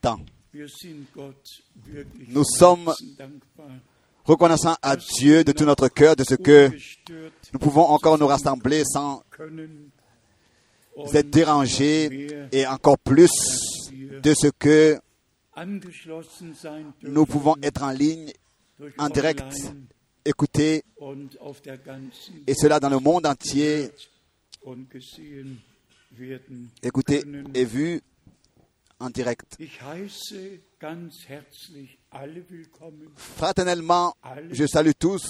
Temps. Nous sommes Herzen dankbar. Reconnaissant à Dieu de tout notre cœur de ce que nous pouvons encore nous rassembler sans être dérangés et encore plus de ce que nous pouvons être en ligne, en direct, écouter, et cela dans le monde entier, können. et vu en direct. Fraternellement, je salue tous,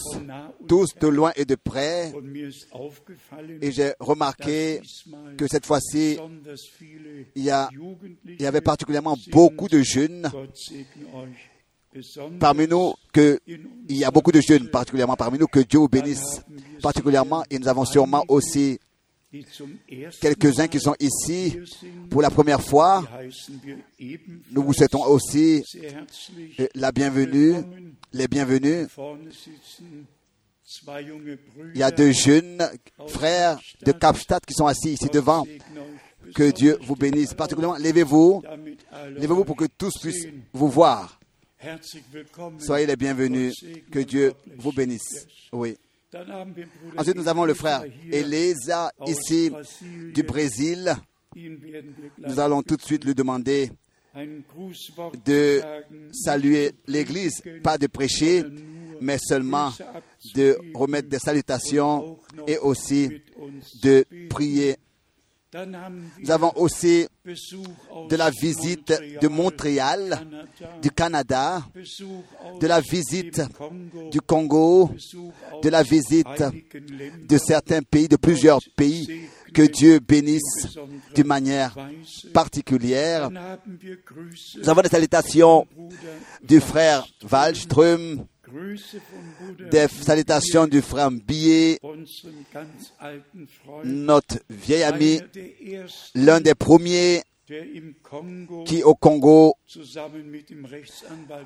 tous de loin et de près, et j'ai remarqué que cette fois-ci, il y, a, il y avait particulièrement beaucoup de jeunes parmi nous, que il y a beaucoup de jeunes particulièrement parmi nous, que Dieu vous bénisse particulièrement, et nous avons sûrement aussi quelques-uns qui sont ici pour la première fois. Nous vous souhaitons aussi euh, la bienvenue, les bienvenus. Il y a deux jeunes frères de Kapstadt qui sont assis ici devant. Que Dieu vous bénisse particulièrement. Levez-vous, levez-vous pour que tous puissent vous voir. Soyez les bienvenus. Que Dieu vous bénisse. Oui. Ensuite, nous avons le frère aus ici du Brésil. Nous allons tout de suite lui demander de saluer l'Église, pas de prêcher, mais seulement de remettre des salutations et aussi de prier. Nous avons aussi de la visite de Montréal, du Canada, de la visite du Congo, de la visite de certains pays, de plusieurs pays. Que Dieu bénisse d'une manière particulière. Nous avons des salutations du frère Wallström, des salutations du frère Billet, notre vieil ami, l'un des premiers qui au Congo,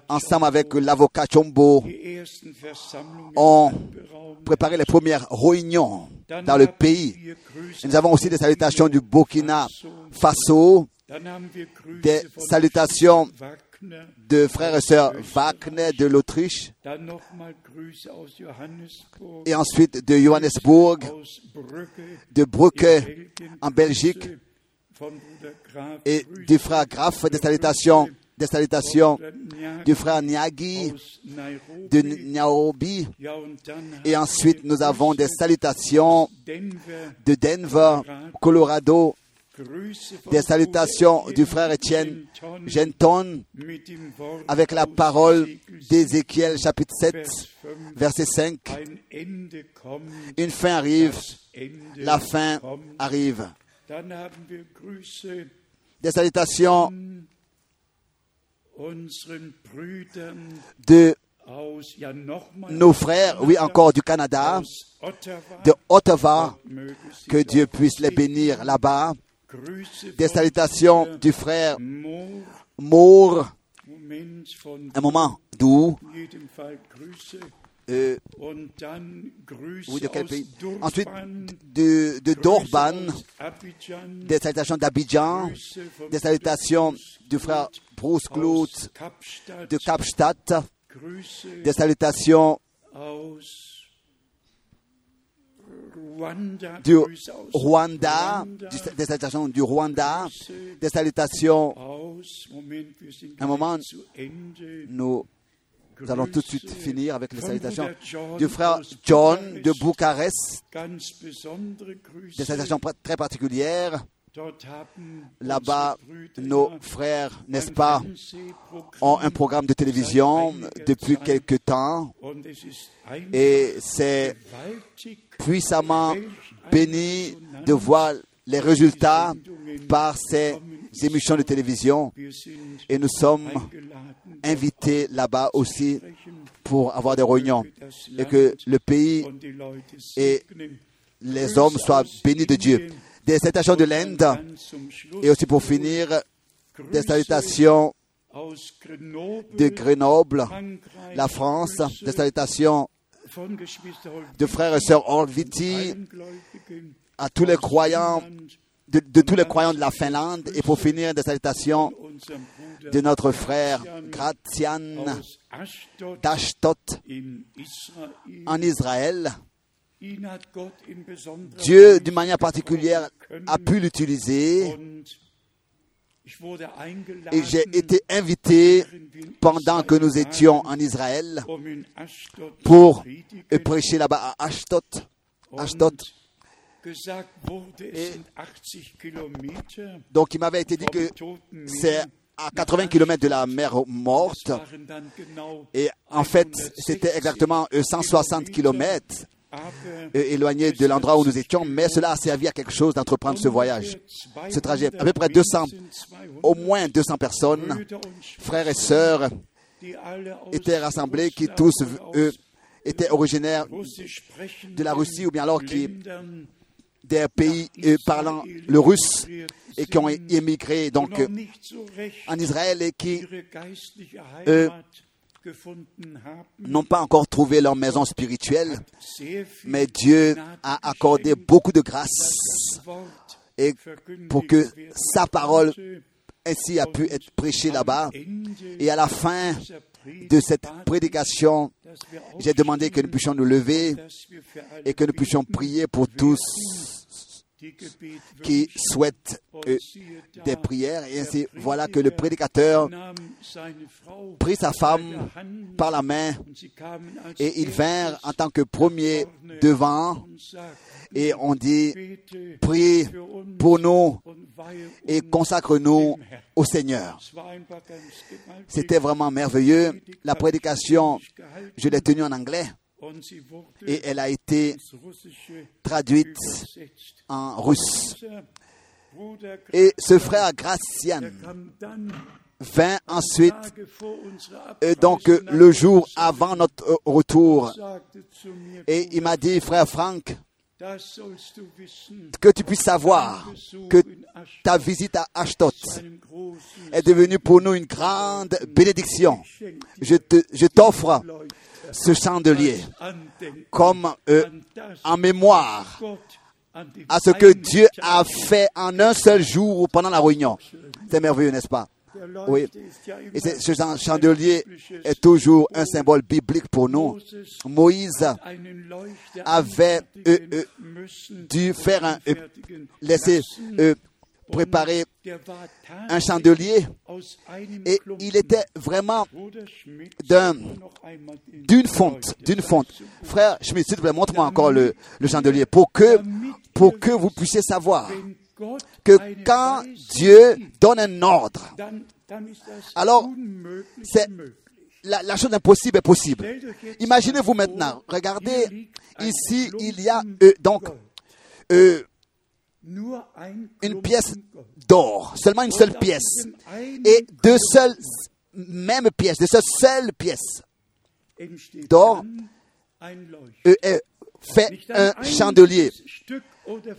ensemble avec l'avocat Chombo, ont préparé les premières réunions dans le pays. Nous avons aussi des salutations du Burkina Faso, des salutations. De frères et sœurs Wagner de l'Autriche, et ensuite de Johannesburg, de Brücke en Belgique, et du frère Graf, des salutations, des salutations du frère Nyagi de Nairobi, et ensuite wir nous avons des salutations de Denver, Colorado, des salutations du frère Étienne Genton avec la parole d'Ézéchiel chapitre 7, Vers 5. verset 5. Ein Ende kommt, Une fin arrive, la fin arrive. Des salutations de nos frères, oui encore du Canada, de Ottawa, que Dieu puisse les bénir là-bas. Des salutations du frère Moore, un moment Grüße. euh, oui, de quel pays? Ensuite, de, de Abidjan, des salutations d'Abidjan, des salutations du frère Bruce Clout de Kapstadt, des salutations du Rwanda, des salutations du Rwanda, des salutations, Un moment. nous, nous allons tout de suite finir avec les salutations du frère John de Bucarest, des salutations très particulières. Là-bas, nos frères, n'est-ce pas, ont un programme de télévision depuis quelque temps et c'est puissamment béni de voir les résultats par ces émissions de télévision et nous sommes invités là-bas aussi pour avoir des réunions et que le pays et les hommes soient bénis de Dieu. Des salutations de l'Inde et aussi pour finir des salutations de Grenoble, la France, des salutations de frères et sœurs Orviti à tous les croyants de, de tous les croyants de la Finlande. Et pour finir des salutations de notre frère Gratian d'Ashtot en Israël. Dieu, d'une manière particulière, a pu l'utiliser et j'ai été invité pendant que nous étions en Israël um pour euh, prêcher là-bas à Ashdod. Ashdod. Et- sind 80 Kilometer Donc il m'avait été dit que c'est à 80 km de la mer morte. Et en fait, 160 c'était exactement euh, 160 km aber éloigné de l'endroit où nous étions, mais cela a servi à quelque chose d'entreprendre ce voyage, ce trajet. À peu près 200, au moins 200 personnes, frères et sœurs, étaient rassemblés, qui tous, eux, étaient originaires de la Russie ou bien alors qui des pays parlant le russe et qui ont émigré donc en Israël et qui euh, n'ont pas encore trouvé leur maison spirituelle, mais Dieu a accordé beaucoup de grâce et pour que sa parole ainsi a pu être prêchée là-bas. Et à la fin de cette prédication, j'ai demandé que nous puissions nous lever et que nous puissions prier pour tous qui souhaitent euh, des prières. Et ainsi, voilà que le prédicateur prit sa femme par la main et ils vinrent en tant que premier devant et on dit, prie pour nous et consacre-nous au Seigneur. C'était vraiment merveilleux. La prédication, je l'ai tenue en anglais et elle a été traduite en russe. Et ce frère Gracian vint ensuite, euh, donc le jour avant notre euh, retour, et il m'a dit, frère Franck, que tu puisses savoir que ta visite à Ashdod est devenue pour nous une grande bénédiction. Je te- je t'offre ce chandelier comme euh, en mémoire à ce que Dieu a fait en un seul jour pendant la réunion. C'est merveilleux, n'est-ce pas? Oui. Et ce chan- chandelier est toujours un symbole biblique pour nous. Moïse avait euh, euh, dû faire un, euh, laisser préparer un chandelier et il était vraiment d'un- d'une fonte, d'une fonte. Frère Schmidt, s'il te plaît, montre-moi encore le, le chandelier pour que, pour que vous puissiez savoir que quand Dieu donne un ordre, alors c'est la, la chose impossible est possible. Imaginez-vous maintenant, regardez, ici il y a euh, donc euh, une pièce d'or, seulement une seule pièce, et deux seules mêmes pièces, de ces seules pièces d'or euh, fait un chandelier.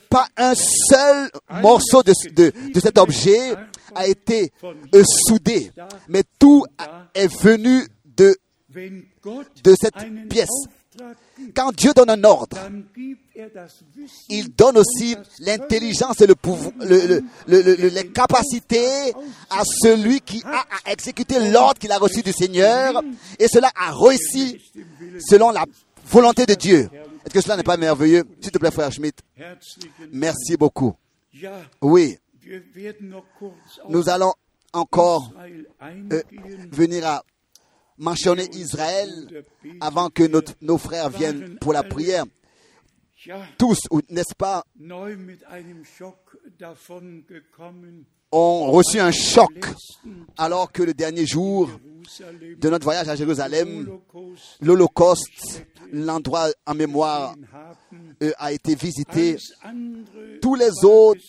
Pas un seul morceau de, de, cet objet a été euh, soudé, mais tout est venu de, de cette pièce. Quand Dieu donne un ordre, il donne aussi l'intelligence et le pouvoir, le- le- le- les capacités à celui qui a à exécuter l'ordre qu'il a reçu du Seigneur, et cela a réussi selon la volonté de Dieu. Est-ce que cela n'est pas merveilleux? S'il te plaît, frère Schmidt, merci beaucoup. Oui, nous allons encore euh, venir à mentionner Israël avant que nos frères viennent pour la prière. Tous, ou- n'est-ce pas, ont reçu un choc alors que le dernier jour de notre voyage à Jérusalem, Holocaust l'Holocauste, l'endroit en mémoire euh, a été visité. Tous les autres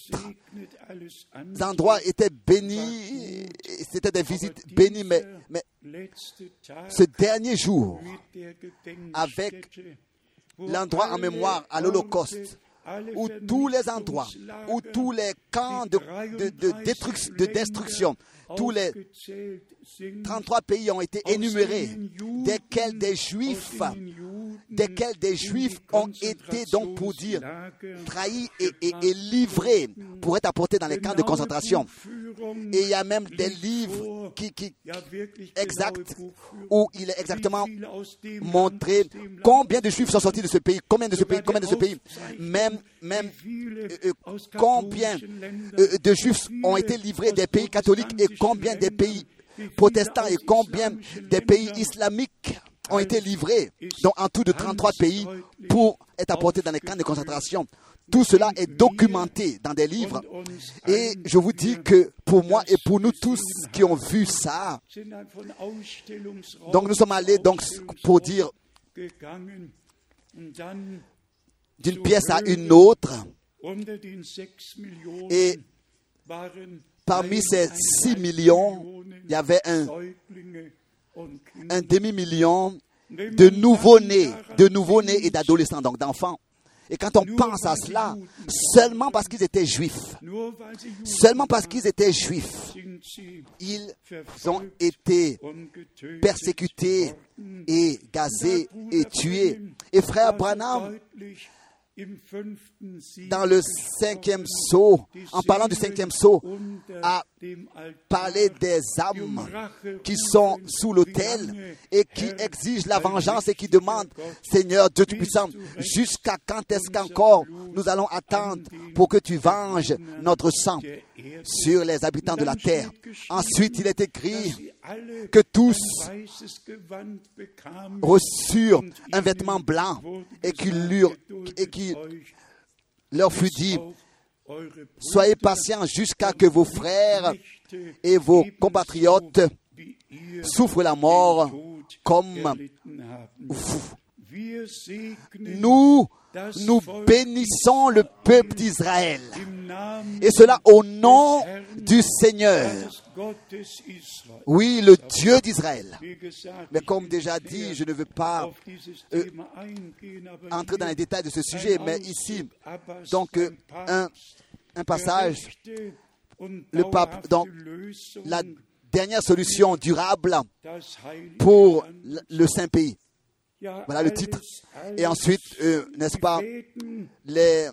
endroits étaient bénis, c'était des visites bénies, mais, ce dernier jour, avec l'endroit en mémoire à l'Holocauste, où tous les endroits, où tous les camps de, de, de détruc- de destruction, tous les 33 pays ont été énumérés, desquels des juifs, desquels des juifs ont été donc pour dire trahis et, livrés pour être apportés dans les camps de concentration. Et il y a même des livres qui, qui exacts où il est exactement montré combien de juifs sont sortis de ce pays, combien de ce pays, combien de ce pays, même, même euh, euh, combien euh, de juifs ont été livrés des pays catholiques et combien des pays protestants et combien des pays islamiques ont été livrés, donc en tout de 33 pays, pour être apportés dans les camps de concentration. Tout cela est documenté dans des livres. Et je vous dis que pour moi et pour nous tous qui ont vu ça, donc nous sommes allés donc pour dire d'une pièce à une autre. Et parmi ces 6 millions, il y avait un, un demi-million de nouveaux-nés, de nouveaux-nés et d'adolescents, donc d'enfants. Et quand on pense à cela, seulement parce qu'ils étaient juifs, seulement parce qu'ils étaient juifs, ils ont été persécutés et gazés et tués. Et frère Branham, dans le cinquième saut, en parlant du cinquième saut, a parlé des âmes qui sont sous l'autel et qui exigent la vengeance et qui demandent, Seigneur Dieu Tout-Puissant, jusqu'à quand est-ce qu'encore nous allons attendre pour que tu venges notre sang sur les habitants de la terre? Ensuite, il est écrit que tous reçurent un vêtement blanc et qu'il leur, et qu'il leur fut dit, soyez patients jusqu'à que vos frères et vos compatriotes souffrent la mort comme vous. Nous, nous bénissons le peuple d'Israël. Et cela au nom du Seigneur. Oui, le Dieu d'Israël. Mais comme déjà dit, je ne veux pas euh, entrer dans les détails de ce sujet, mais ici, donc, euh, un, passage, le pape, donc, la dernière solution durable pour le- le Saint-Pays. Voilà le titre. Et ensuite, euh, n'est-ce pas, les,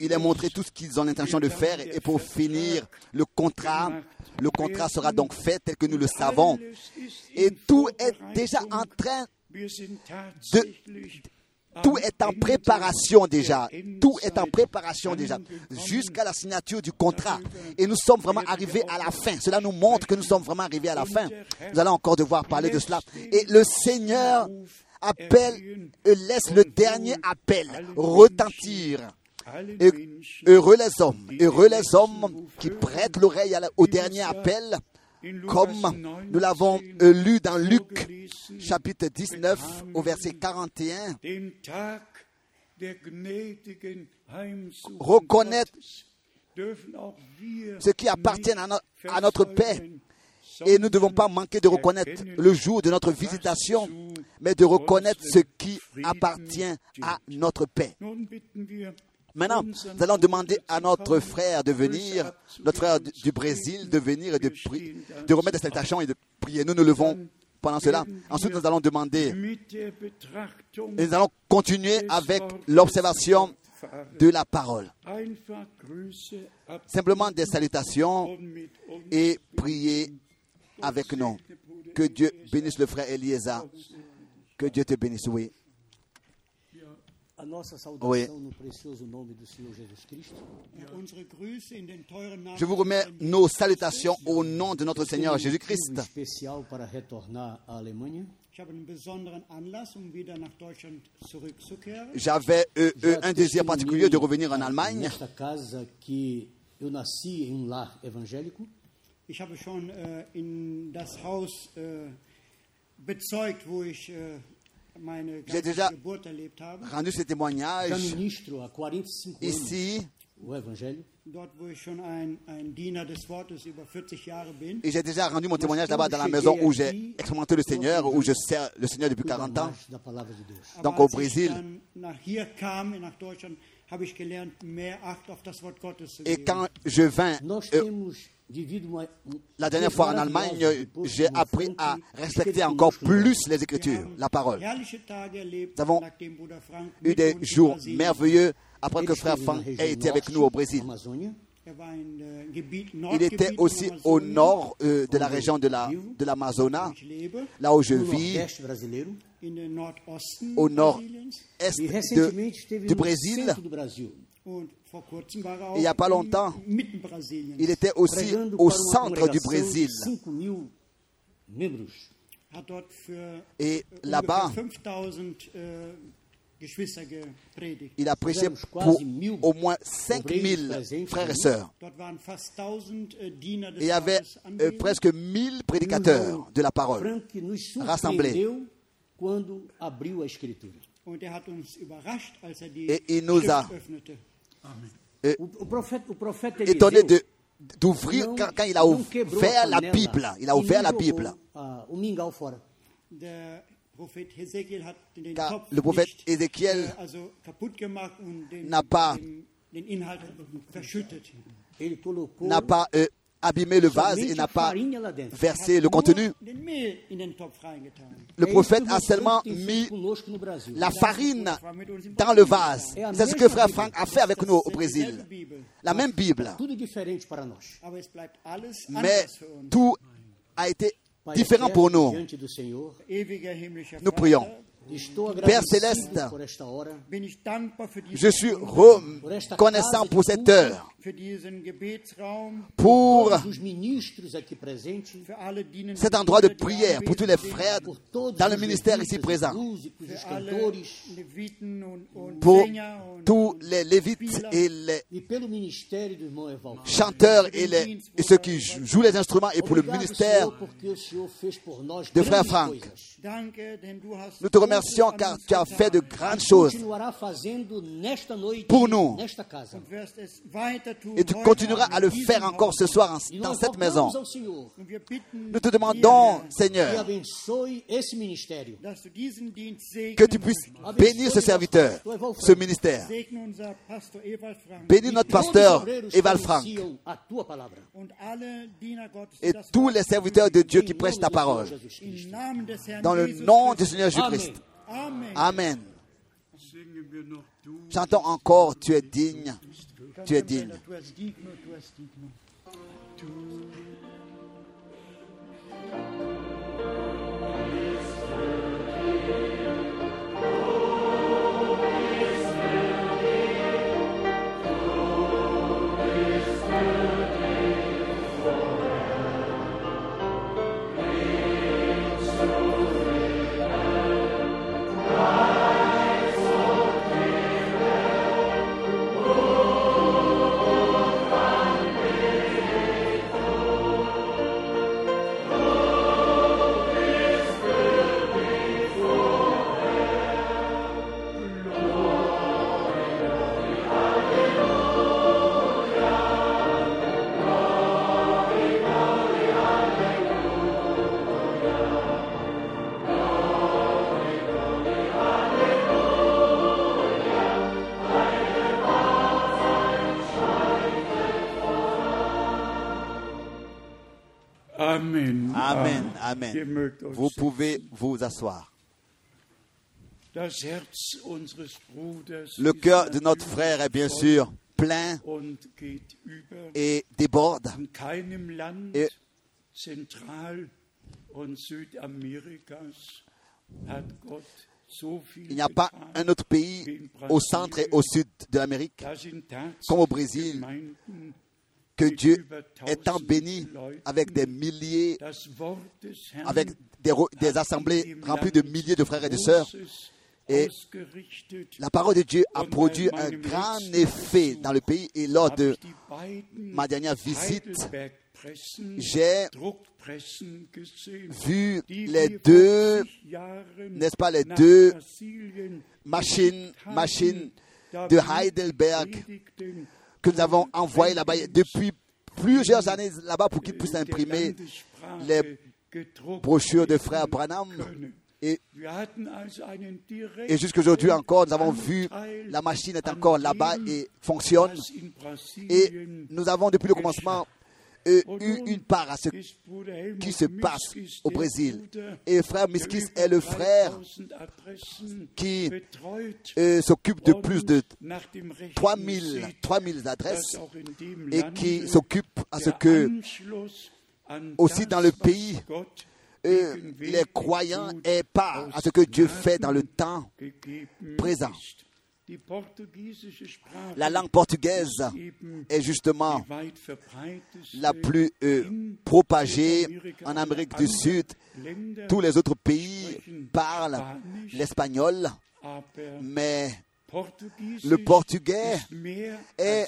il est montré tout ce qu'ils ont l'intention de faire. Et pour finir, le contrat, le contrat sera donc fait tel que nous le savons. Et tout est déjà en train de, tout est en préparation déjà. Tout est en préparation déjà. Jusqu'à la signature du contrat. Et nous sommes vraiment arrivés à la fin. Cela nous montre que nous sommes vraiment arrivés à la fin. Nous allons encore devoir parler de cela. Et le Seigneur appelle, laisse le dernier appel retentir. Et heureux les hommes, heureux les hommes qui prêtent l'oreille au dernier appel, comme nous l'avons euh, lu dans Luc chapitre 19 au verset 41. reconnaître Ce qui appartient à, no- à notre paix. Et nous ne devons pas manquer de reconnaître le jour de notre visitation, mais de reconnaître ce qui appartient à notre paix. Maintenant, nous allons demander à notre frère de venir, notre frère du Brésil, de venir et de, pri- de remettre des salutations et de prier. Nous nous levons pendant cela. Ensuite, nous allons demander, et nous allons continuer avec l'observation de la parole. Simplement des salutations et prier avec nous. Que Dieu bénisse le frère Eliezer. Que Dieu te bénisse, oui. Namen Je vous remets nos salutations au nom de notre Seigneur Um Jésus-Christ. um. J'avais euh, euh, un désir particulier de revenir en Allemagne. Ich habe schon äh, in das Haus äh, bezeugt, wo ich äh, meine J'ai ganze déjà Geburt erlebt habe. Rendu ce témoignage ministro há 45 anos ici o evangelho. dort wo ich schon ein, ein Diener des Wortes über 40 Jahre bin. Et j'ai déjà rendu mon témoignage là-bas dans la maison où j'ai expérimenté le Seigneur, où je sers le Seigneur depuis 40 ans. da palavra de Deus. Aber Donc au als ich Brésil. dann nach hier kam, nach Deutschland, habe ich gelernt, mehr Acht auf das Wort Gottes zu Et geben. quand je vins Nós euh, temos la dernière fois en Allemagne, j'ai appris à respecter encore plus les Écritures, la parole. Nous avons Eu des jours merveilleux après que Frère Franck ait été avec nous au Brésil. Il était aussi au nord euh, de la région de la- de l'Amazona, wo ich lebe, là où je vis, au nord-est du Brésil. Il y a pas longtemps. Il était aussi au centre du Brésil. de 5 mil membros. hat dort für Et ungefähr là-bas, 5000 Geschwister gepredigt. il a prêché pour au moins 5000 presentes frères et sœurs. Dort waren fast 1000 Diener des Et il y avait euh, presque 1000 prédicateurs de la parole. Rassemblés. er er Et il nous a- profeta Étonné de- d'ouvrir quand, quand il a ouvert la Bible. Il a ouvert la Bible. den Car le prophète nicht, Ézéchiel n'a pas- N'a pas euh, abîmé le vase et n'a pas. Er versé le contenu. Le prophète a seulement mis la farine dans le vase. C'est ce que frère Franck a fait avec nous au Brésil. La même Bible. Alles Mais tout a été différent pour nous. Nous prions. Père Céleste, Je suis reconnaissant pour cette heure, pour cet endroit de prière, pour tous les frères dans le ministère ici présent, pour tous les lévites et les e chanteurs et, les, et ceux qui jouent les instruments et pour le ministère de Frère hast Nous te remercions car tu as fait de grandes choses nesta noite, Pour nous. Et tu continueras à le faire encore ce soir E dans cette maison. Nous te demandons, Seigneur, que tu puisses bénir ce serviteur, ce ministère. Bénis notre pasteur, Eval Frank, et tous les serviteurs de Dieu qui prêchent ta parole. Dans le nom du. Seigneur Jésus-Christ. Amen. Amen. Chantons encore, tu es digne. Tu es digne. Amen. Amen. Ihr Amen. Vous pouvez vous asseoir. Le cœur de notre frère est bien sûr plein et déborde. Et- Il n'y a pas un autre pays au centre et au sud de l'Amérique comme au Brésil que Dieu est tant béni avec des milliers, avec des, assemblées remplies de milliers de frères et de sœurs. Et. La parole de Dieu a produit un grand effet dans le pays et lors de ma dernière visite, j'ai vu les deux 40 Jahren n'est-ce pas, les deux machines, de Heidelberg que nous avons envoyé là-bas depuis plusieurs années là-bas pour qu'ils puissent imprimer les brochures de frère Branham. Et, et jusqu'aujourd'hui encore, nous avons vu la machine est encore là-bas et fonctionne. Et nous avons depuis le commencement eu une part à ce qui se passe au Brésil. Et frère Miskis est le frère qui euh, s'occupe de plus de 3000, 3000 adresses et qui s'occupe à ce que aussi dans le pays euh, les croyants aient part à ce que Dieu fait dans le temps présent. La langue portugaise est justement la plus euh, propagée en Amérique du Sud. Tous les autres pays parlent l'espagnol, mais le portugais est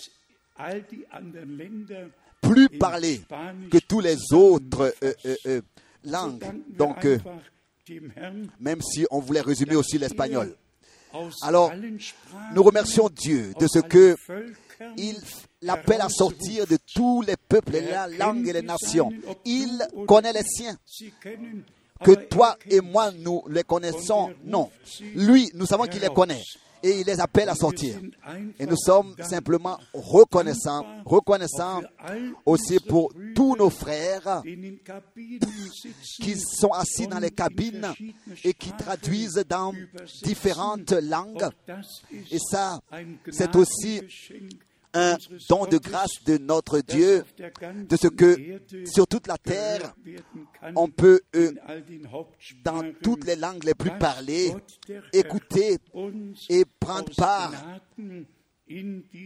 plus parlé que tous les autres euh, euh, langues. Donc, même si on voulait résumer aussi l'espagnol. Alors, nous remercions Dieu de ce que il l'appelle à sortir de tous les peuples, les langues et les nations. Il connaît les siens. Que toi et moi, nous les connaissons, non. Lui, nous savons qu'il les connaît et il les appelle à sortir. Et nous sommes simplement reconnaissants, reconnaissants aussi pour tous nos frères qui sont assis dans les cabines et qui traduisent dans différentes langues. Et ça, c'est aussi un don de grâce de notre Dieu, de ce que sur toute la terre, on peut, euh, dans toutes les langues les plus parlées, écouter et prendre part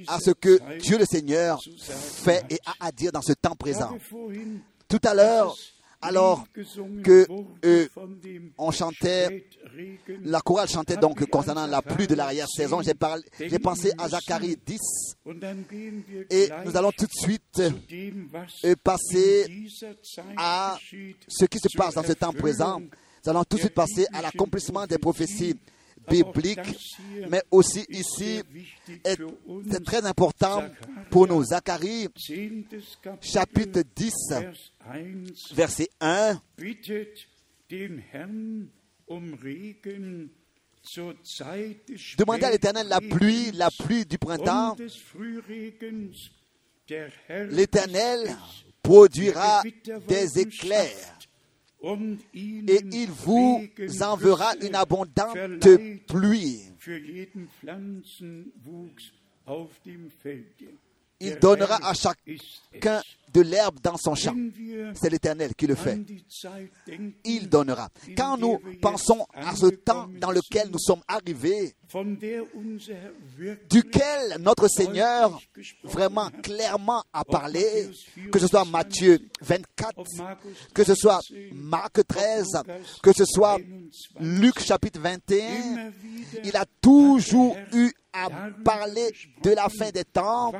à ce que Dieu le Seigneur fait et a à dire dans ce temps présent. Tout à l'heure, alors que euh, on chantait, la chorale chantait donc concernant la pluie de l'arrière-saison, j'ai, j'ai pensé à Zacharie 10 et nous allons tout de suite euh, passer à ce qui se passe dans ce temps présent. Nous allons tout de suite passer à l'accomplissement des prophéties bibliques, mais aussi ici, c'est très important pour nous. Zacharie, chapitre 10, verset 1. Demandez à l'Éternel la pluie, la pluie du printemps. L'Éternel produira des éclairs et il vous enverra une abondante pluie. Il donnera à chacun de l'herbe dans son champ. C'est l'Éternel qui le fait. Il donnera. Quand nous pensons à ce temps dans lequel nous sommes arrivés, duquel notre Seigneur vraiment clairement a parlé, que ce soit Matthieu 24, que ce soit Marc 13, que ce soit Luc chapitre 21, il a toujours eu à parler de la fin des temps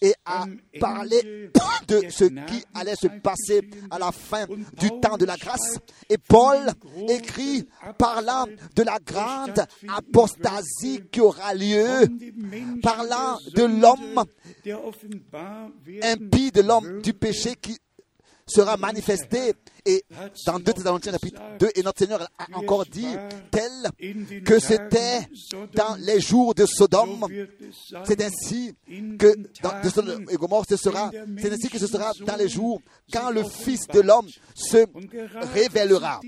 et à parler de ce qui allait se passer à la fin du temps de la grâce. Et Paul écrit parlant de la grande apostasie qui aura lieu, parlant de l'homme impie, de l'homme du péché qui sera manifesté. Et dans 2 Thessaloniciens chapitre 2, et notre Seigneur a encore dit, tel que c'était dans les jours de Sodome, c'est ainsi que de Sodome ce sera, c'est ainsi que ce sera dans les jours quand le Fils de l'homme se révélera.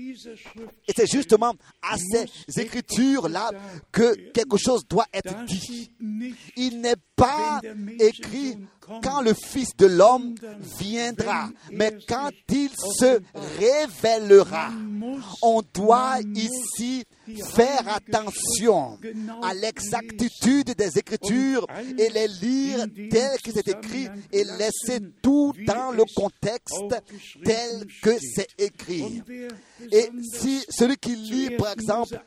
Et c'est justement à ces écritures-là que quelque chose doit être dit. Il n'est pas écrit quand le Fils de l'homme viendra, mais quand il se révélera. On doit ici faire attention à l'exactitude des Écritures et les lire tels que c'est écrit et laisser tout dans le contexte tel que c'est écrit. Et si celui qui lit, par exemple,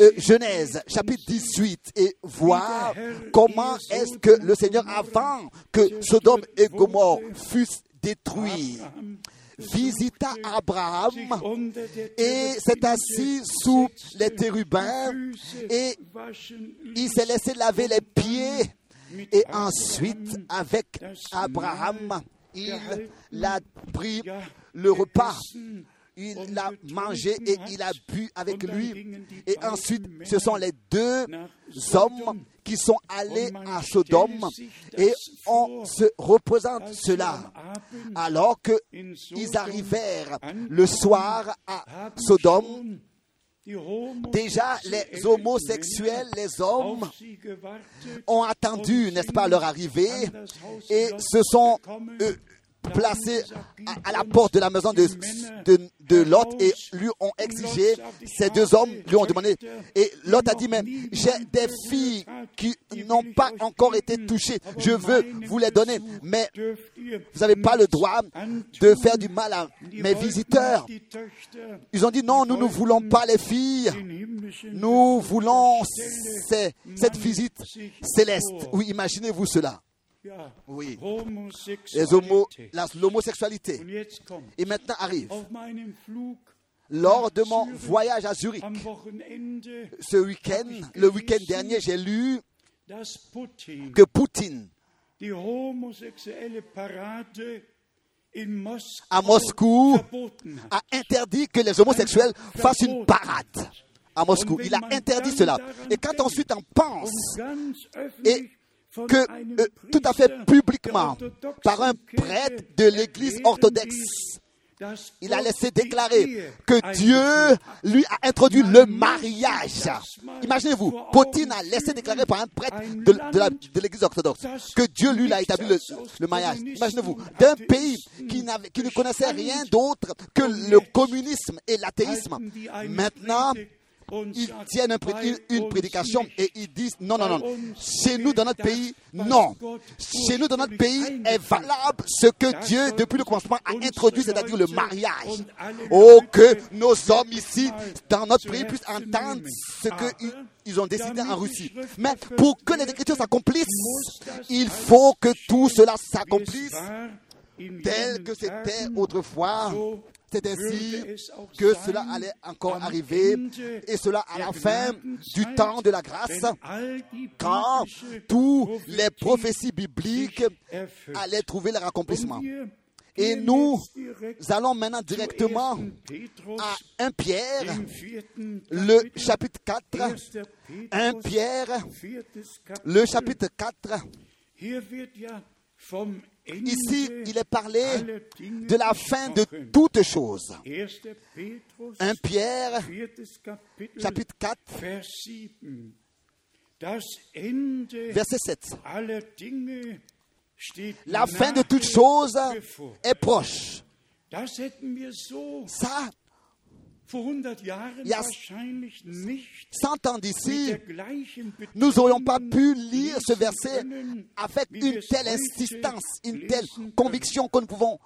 euh, Genèse chapitre 18 et voir comment est-ce que le Seigneur, avant que Sodome et Gomorre fussent détruits, visita Abraham et s'est assis sous les térubins et il s'est laissé laver les pieds. Et ensuite, avec Abraham, il a pris le repas il a mangé et il a bu avec lui. Et ensuite, ce sont les deux hommes qui sont allés à Sodome et on se représente cela. Alors qu'ils arrivèrent le soir à Sodome, Déjà, les homosexuels, les hommes, ont attendu, n'est-ce pas, leur arrivée et se sont euh, placés à, la porte de la maison de, de, Lot et lui ont exigé, ces deux hommes lui ont demandé, et Lot a dit, mais j'ai des filles qui n'ont pas encore été touchées, je veux vous les donner, mais vous n'avez pas le droit de faire du mal à mes visiteurs. Ils ont dit, non, nous ne voulons pas les filles, nous voulons cette visite céleste. Oui, imaginez-vous cela. Oui. L'homosexualité. Et maintenant arrive. Lors de mon voyage à Zurich, ce week-end, le week-end dernier, j'ai lu que Poutine à Moscou a interdit que les homosexuels fassent une parade à Moscou. Il a interdit cela. Et quand ensuite on pense et que euh, tout à fait publiquement, par un prêtre de l'Église orthodoxe, il a laissé déclarer que Dieu lui a introduit le mariage. Imaginez-vous, Poutine a laissé déclarer par un prêtre de, l'Église orthodoxe que Dieu lui a établi le, mariage. Imaginez-vous, d'un pays qui, qui ne connaissait rien d'autre que le communisme et l'athéisme. Maintenant, ils tiennent une, prédication et ils disent non, non, non. Chez nous, dans notre pays, non. Chez nous, dans notre pays, est valable ce que Dieu, depuis le commencement, a introduit, c'est-à-dire le mariage. Oh, que nos hommes ici, dans notre pays, puissent entendre ce qu'ils ont décidé en Russie. Mais pour que les Écritures s'accomplissent, il faut que tout cela s'accomplisse tel que c'était autrefois c'est ainsi que cela allait encore arriver, et cela à la fin du temps de la grâce, quand tous les prophéties bibliques allaient trouver leur accomplissement. Et nous allons maintenant directement à 1 Pierre, le chapitre 4. 1 Pierre, le chapitre 4. Ici, il est parlé de la fin de toutes choses. 1 Pierre, chapitre 4, verset 7. La fin de toutes choses est proche. Ça, il y a 100 ans d'ici, nous n'aurions pas pu lire ce verset avec une telle insistance, une telle conviction que nous pouvons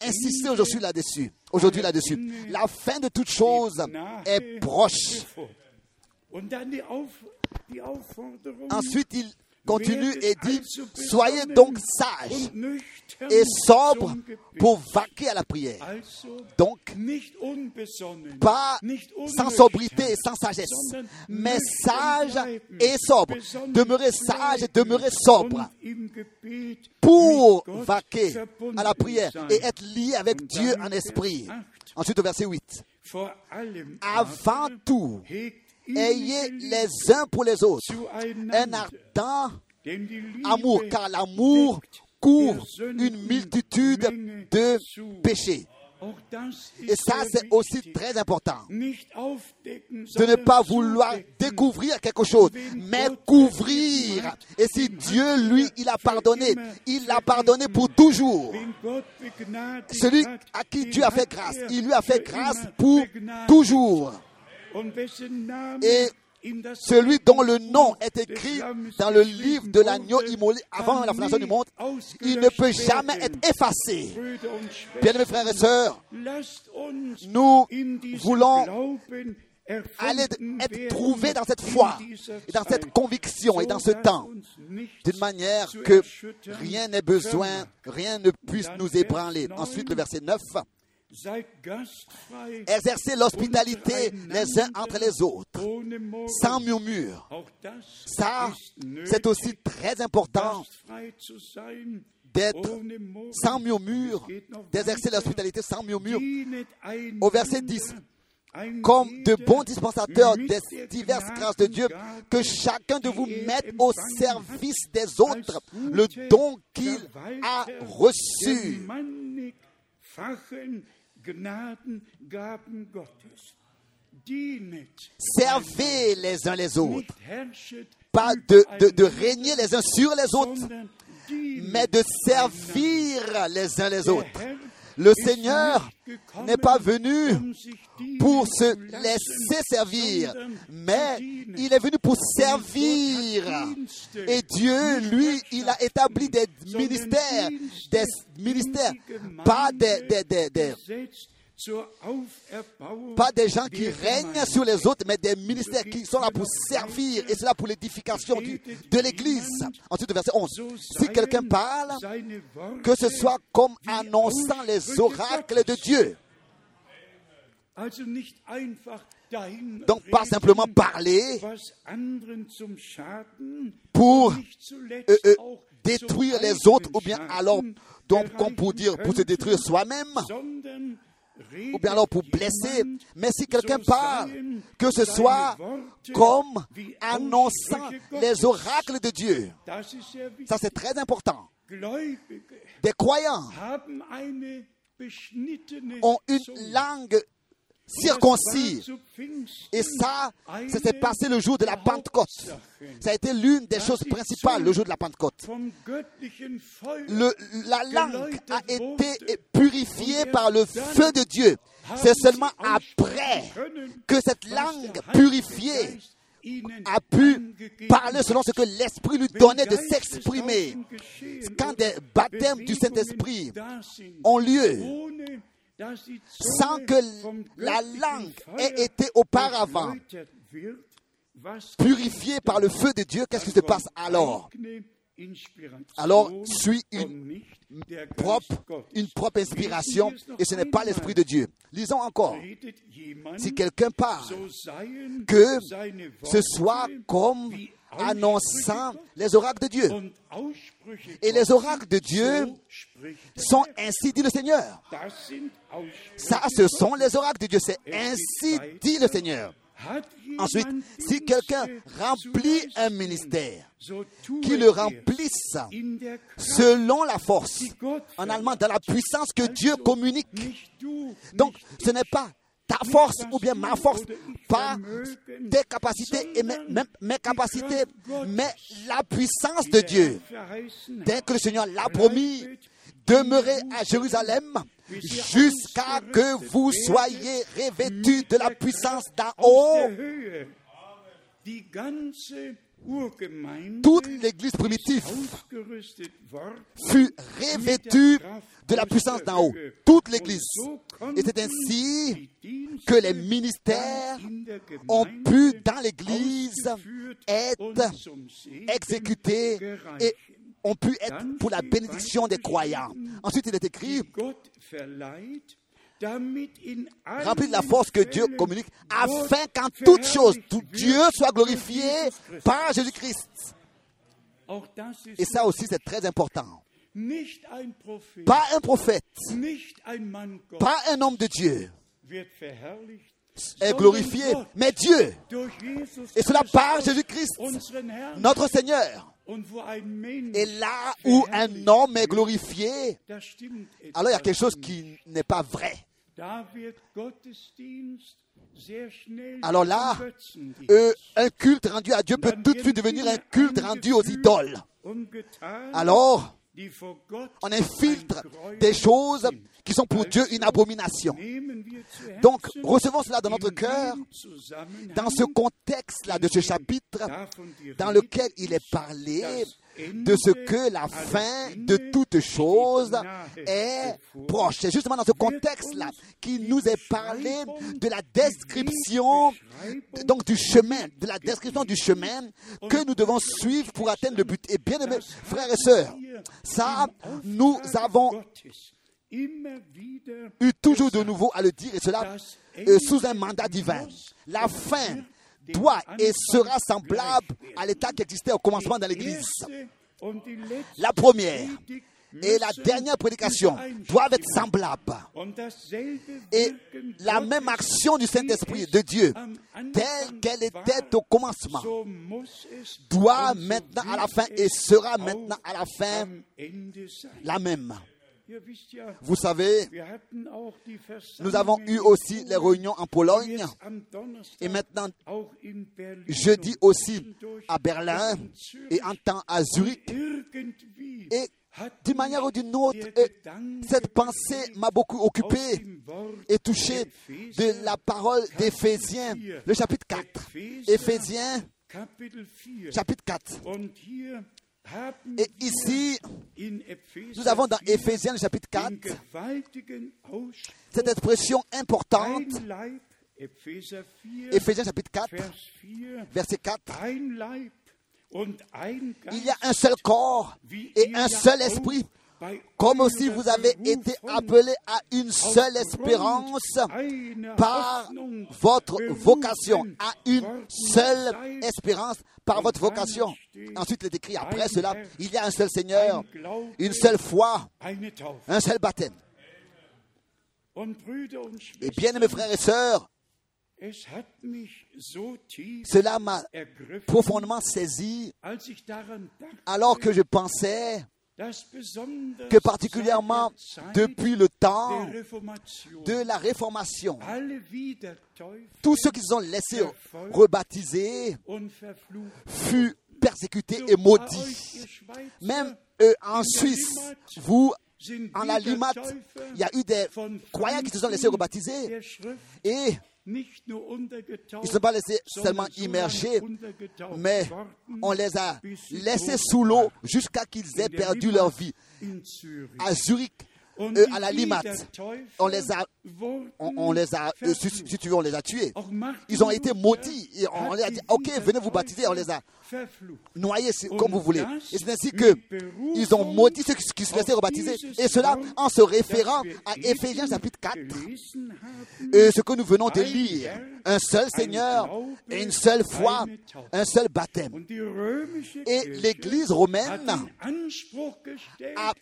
insister aujourd'hui là-dessus. Aujourd'hui là-dessus. La fin de toute chose est proche. Ensuite, il continue et dit, soyez donc sages et sobres pour vaquer à la prière. Donc, pas sans sobriété et sans sagesse, mais sage et sobre. Demeurez sage et demeurez sobre pour vaquer à la prière et être lié avec Dieu en esprit. Ensuite, au verset 8. Avant tout, ayez les uns pour les autres un ardent amour, car l'amour couvre une multitude de péchés. Et ça, c'est aussi très important. De ne pas vouloir découvrir quelque chose, mais couvrir. Et si Dieu, lui, il a pardonné, il l'a pardonné pour toujours. Celui à qui Dieu a fait grâce, il lui a fait grâce pour toujours. Et celui dont le nom est écrit dans le livre de l'agneau immolé avant la fondation du monde, il ne peut jamais être effacé. Bien-aimés frères et sœurs, nous voulons aller être trouvés dans cette foi, dans cette conviction et dans ce temps, d'une manière que rien n'est besoin, rien ne puisse nous ébranler. Ensuite, le verset 9. Exercez l'hospitalité les uns entre les autres, sans murmure. Ça, c'est aussi très important d'être sans murmure, d'exercer l'hospitalité sans murmure, Au verset 10, ein comme de bons dispensateurs des diverses grâces de Dieu, que chacun de vous er mette au service des autres. le don qu'il a reçu. Servez les uns les autres. Pas de, de, régner les uns sur les autres, mais de servir les uns les autres. Le Seigneur n'est pas venu pour se laisser servir, mais il est venu pour servir. Et Dieu, lui, il a établi des ministères, des ministères, pas des- pas des gens qui règnent sur les autres, mais des ministères qui sont là pour servir, et cela pour l'édification de l'Église. Ensuite, verset 11. Si quelqu'un parle, que ce soit comme annonçant les oracles de Dieu. Donc, pas simplement parler pour euh, euh, détruire les autres, ou bien alors, donc, comme pour dire, pour se détruire soi-même, ou bien alors pour blesser. Mais si quelqu'un parle, que ce soit comme annonçant les oracles de Dieu. Ça, c'est très important. Des croyants ont une langue circoncis. Et ça, ça s'est passé le jour de la Pentecôte. Ça a été l'une des choses principales le jour de la Pentecôte. La langue a été purifiée par le feu de Dieu. C'est seulement après que cette langue purifiée a pu parler selon ce que l'Esprit lui donnait de s'exprimer. Quand des baptêmes du Saint-Esprit ont lieu, sans que la langue ait été auparavant purifiée par le feu de Dieu, qu'est-ce qui se passe alors Alors suit une propre, une propre inspiration et ce n'est pas l'Esprit de Dieu. Lisons encore. Si quelqu'un parle, que ce soit comme annonçant les oracles de Dieu. Et les oracles de Dieu sont ainsi dit le Seigneur. Ça, ce sont les oracles de Dieu. C'est ainsi dit le Seigneur. Ensuite, si quelqu'un remplit un ministère, qu'il le remplisse selon la force, en allemand, dans la puissance que Dieu communique. Donc, ce n'est pas ta force ou bien ma force, pas tes capacités et mes, mes- mes capacités, mais la puissance de Dieu. Dès que le Seigneur l'a promis, demeurez à Jérusalem jusqu'à que vous soyez revêtus de la puissance d'en haut. Toute l'église primitive fut revêtue de la puissance d'en haut. Toute l'église. Et c'est ainsi que les ministères ont pu dans l'église être exécutés et ont pu être pour la bénédiction des croyants. Ensuite, il est écrit, rempli de la force que Dieu communique, afin qu'en toute chose, tout Dieu soit glorifié par Jésus-Christ. Et ça aussi, c'est très important. Pas un prophète, pas un homme de Dieu est glorifié, mais Dieu. Et cela par Jésus-Christ, notre Seigneur. Et là où un homme est glorifié, alors il y a quelque chose qui n'est pas vrai. Alors là, euh, un culte rendu à Dieu peut tout de suite devenir un culte rendu aux idoles. Alors, on infiltre des choses qui sont pour Dieu une abomination. Donc, recevons cela dans notre cœur, dans ce contexte-là de ce chapitre, dans lequel il est parlé de ce que la fin de toute chose est proche. C'est justement dans ce contexte-là qu'il nous est parlé de la description, donc du chemin, de la description du chemin que nous devons suivre pour atteindre le but. Et bien aimés frères et sœurs, ça, nous avons eut toujours de nouveau à le dire, et cela euh, sous un mandat divin. La fin doit et sera semblable à l'état qui existait au commencement dans l'Église. La première et la dernière prédication doivent être semblables. Et la même action du Saint-Esprit es de Dieu, telle qu'elle était au commencement, doit maintenant à la fin et sera maintenant à la fin la même. Vous savez, nous avons eu aussi les réunions en Pologne et maintenant jeudi aussi à Berlin et en temps à Zurich. Et d'une manière ou d'une autre, cette pensée m'a beaucoup occupé et touché de la parole d'Éphésiens, le chapitre 4. Éphésiens, Kapitel 4. chapitre 4. Et ici, nous avons dans 4 Éphésiens, le chapitre 4, den gewaltigen Ausspruch, cette expression importante. ein Leib, Epheser 4, Éphésiens, chapitre 4, Vers 4, verset 4. ein Leib und ein Geist, Il y a un seul corps et un seul esprit, comme aussi vous avez été appelés à une seule espérance par votre vocation, à une seule espérance par votre vocation. Ensuite, il est écrit après cela, il y a un seul Seigneur, une seule foi, un seul baptême. Et bien, mes frères et sœurs, cela m'a profondément saisi alors que je pensais que particulièrement depuis le temps de la Réformation, tous ceux qui se sont laissés rebaptiser furent persécutés et maudits. Même en Suisse, vous, en Wiedertäufer il y a eu des croyants qui se sont laissés rebaptiser et ils ne sont pas laissés seulement immergés, mais on les a laissés sous l'eau jusqu'à qu'ils aient perdu leur vie. À Zurich, euh, à la Limate, on les a, on, on les a, euh, si, tu veux, on les a tués. Ils ont été maudits. Et on les a dit, ok, venez vous baptiser. On les a noyés comme vous voulez. Et c'est ainsi que ils ont maudit ceux qui, se laissaient auf rebaptiser. Et cela en se référant à Éphésiens chapitre 4. gelesen haben, Et ce que nous venons de lire. Un seul Seigneur, une seule foi, un seul baptême. Et l'Église romaine a